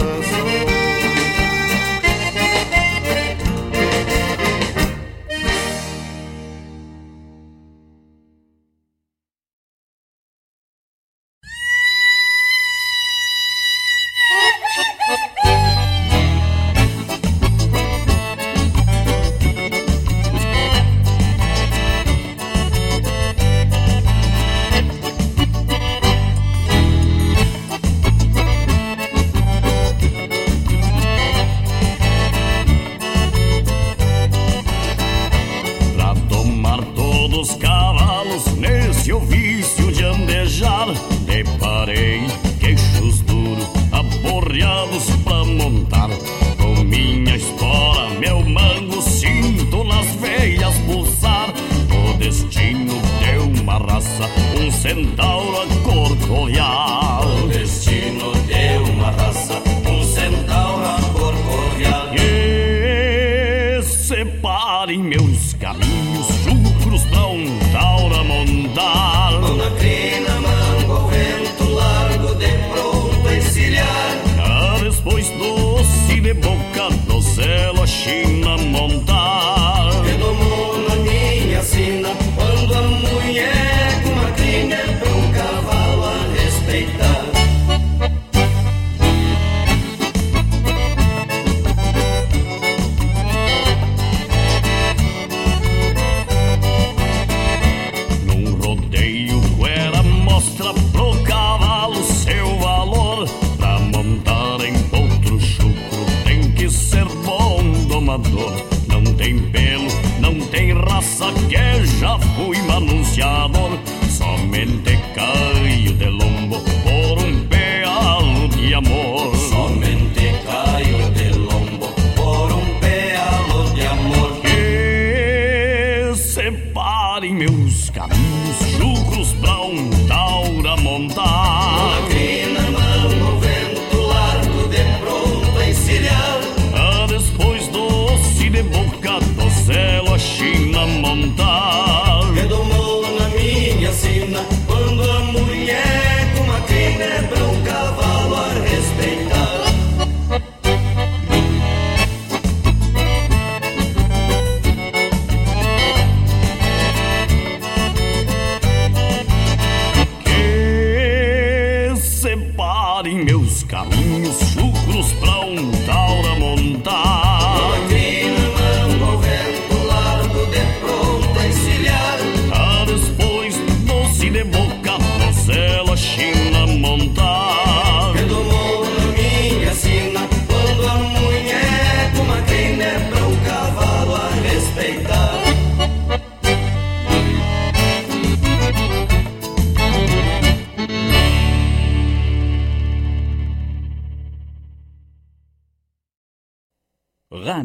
Domador. Não tem pelo, não tem raça que já fui manunciador.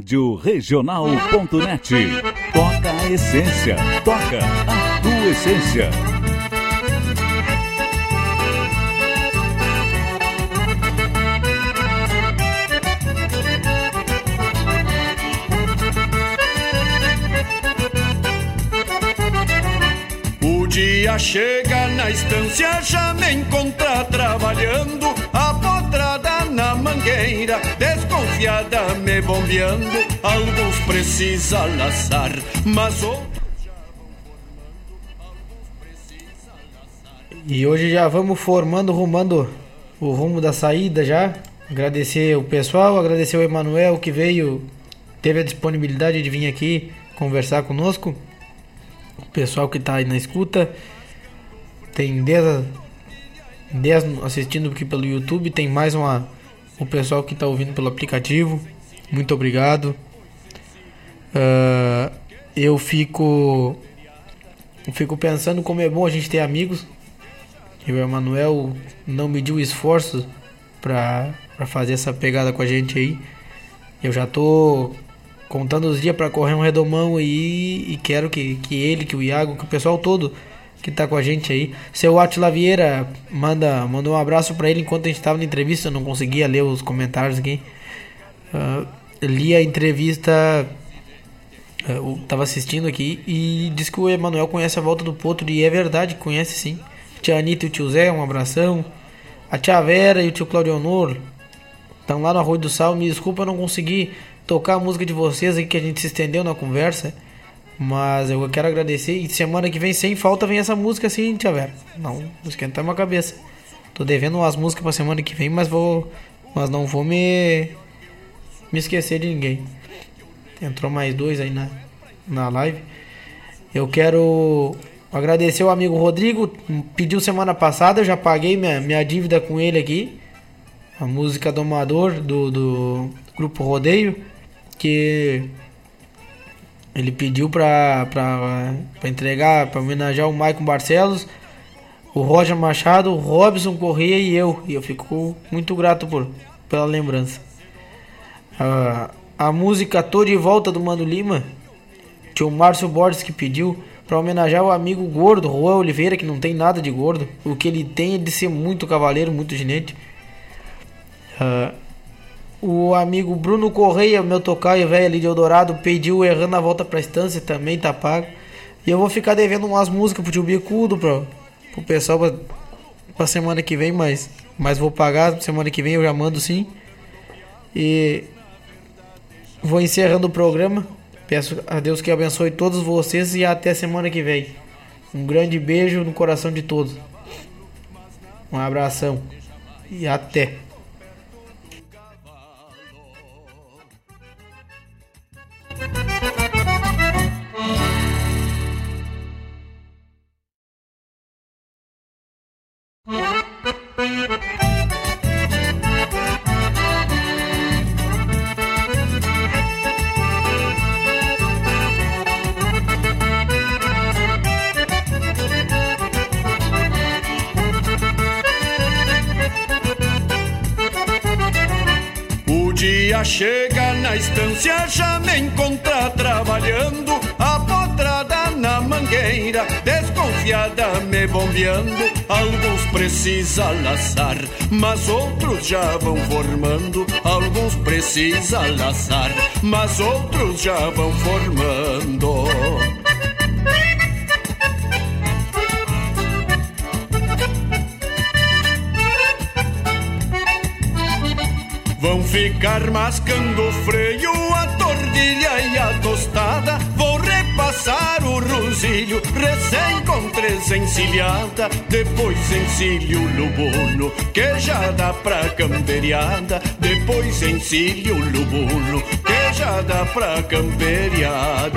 Rádio Regional.net. Toca a essência. Toca a tua essência. O dia chega na estância, já me encontra trabalhando. Mangueira, desconfiada me bombeando. Alguns precisa laçar, mas outros. E hoje já vamos formando, rumando o rumo da saída já. Agradecer o pessoal, agradecer o Emanuel que veio, teve a disponibilidade de vir aqui conversar conosco. O pessoal que está aí na escuta. Tem 10, 10 assistindo aqui pelo YouTube, tem mais uma o pessoal que está ouvindo pelo aplicativo. Muito obrigado. Ah, eu fico fico pensando como é bom a gente ter amigos. E o Emanuel não mediu esforço para fazer essa pegada com a gente aí. Eu já tô contando os dias para correr um redomão aí e quero que, que ele, que o Iago, que o pessoal todo que tá com a gente aí. Seu Atila Vieira manda, manda um abraço para ele enquanto a gente tava na entrevista, eu não conseguia ler os comentários aqui. Ah, li a entrevista, ah, eu tava assistindo aqui e disse que o Emanuel conhece a volta do Potro e é verdade, conhece sim. Tia Anitta e o tio Zé, um abração. A tia Vera e o tio Claudio Honor estão lá no Arroio do Sal. Me desculpa, eu não consegui tocar a música de vocês aí que a gente se estendeu na conversa. Mas eu quero agradecer. E semana que vem, sem falta, vem essa música assim, tia Vera. Não, esquenta minha cabeça. Tô devendo umas músicas pra semana que vem, mas vou. Mas não vou me. Me esquecer de ninguém. Entrou mais dois aí na, na live. Eu quero agradecer o amigo Rodrigo. Pediu semana passada, eu já paguei minha, minha dívida com ele aqui. A música Domador do, do Grupo Rodeio. Que ele pediu pra entregar, pra homenagear o Maicon Barcelos, o Roger Machado, o Robson Corrêa e eu. E eu fico muito grato por, pela lembrança. A, a música Tô de Volta do Mano Lima, tinha o Márcio Borges que pediu pra homenagear o amigo gordo, Juan Oliveira, que não tem nada de gordo. O que ele tem é de ser muito cavaleiro, muito ginete. Ah, o amigo Bruno Correia, meu tocaio velho ali de Eldorado, pediu errando a volta pra estância, também tá pago. E eu vou ficar devendo umas músicas pro tio Bicudo, pro, pro pessoal pra, pra semana que vem, mas, mas vou pagar. Semana que vem eu já mando sim. E vou encerrando o programa. Peço a Deus que abençoe todos vocês e até semana que vem. Um grande beijo no coração de todos. Um abração e até. Dia desconfiada me bombeando. Alguns precisa laçar, mas outros já vão formando. Alguns precisa laçar, mas outros já vão formando. Vão ficar mascando o freio, a tordilha e a tostada. Vou repassar o rosilho, recém com três encilhada. Depois encilho lubuno, que já dá pra camperiada. Depois encilho lubuno, que já dá pra camperiada.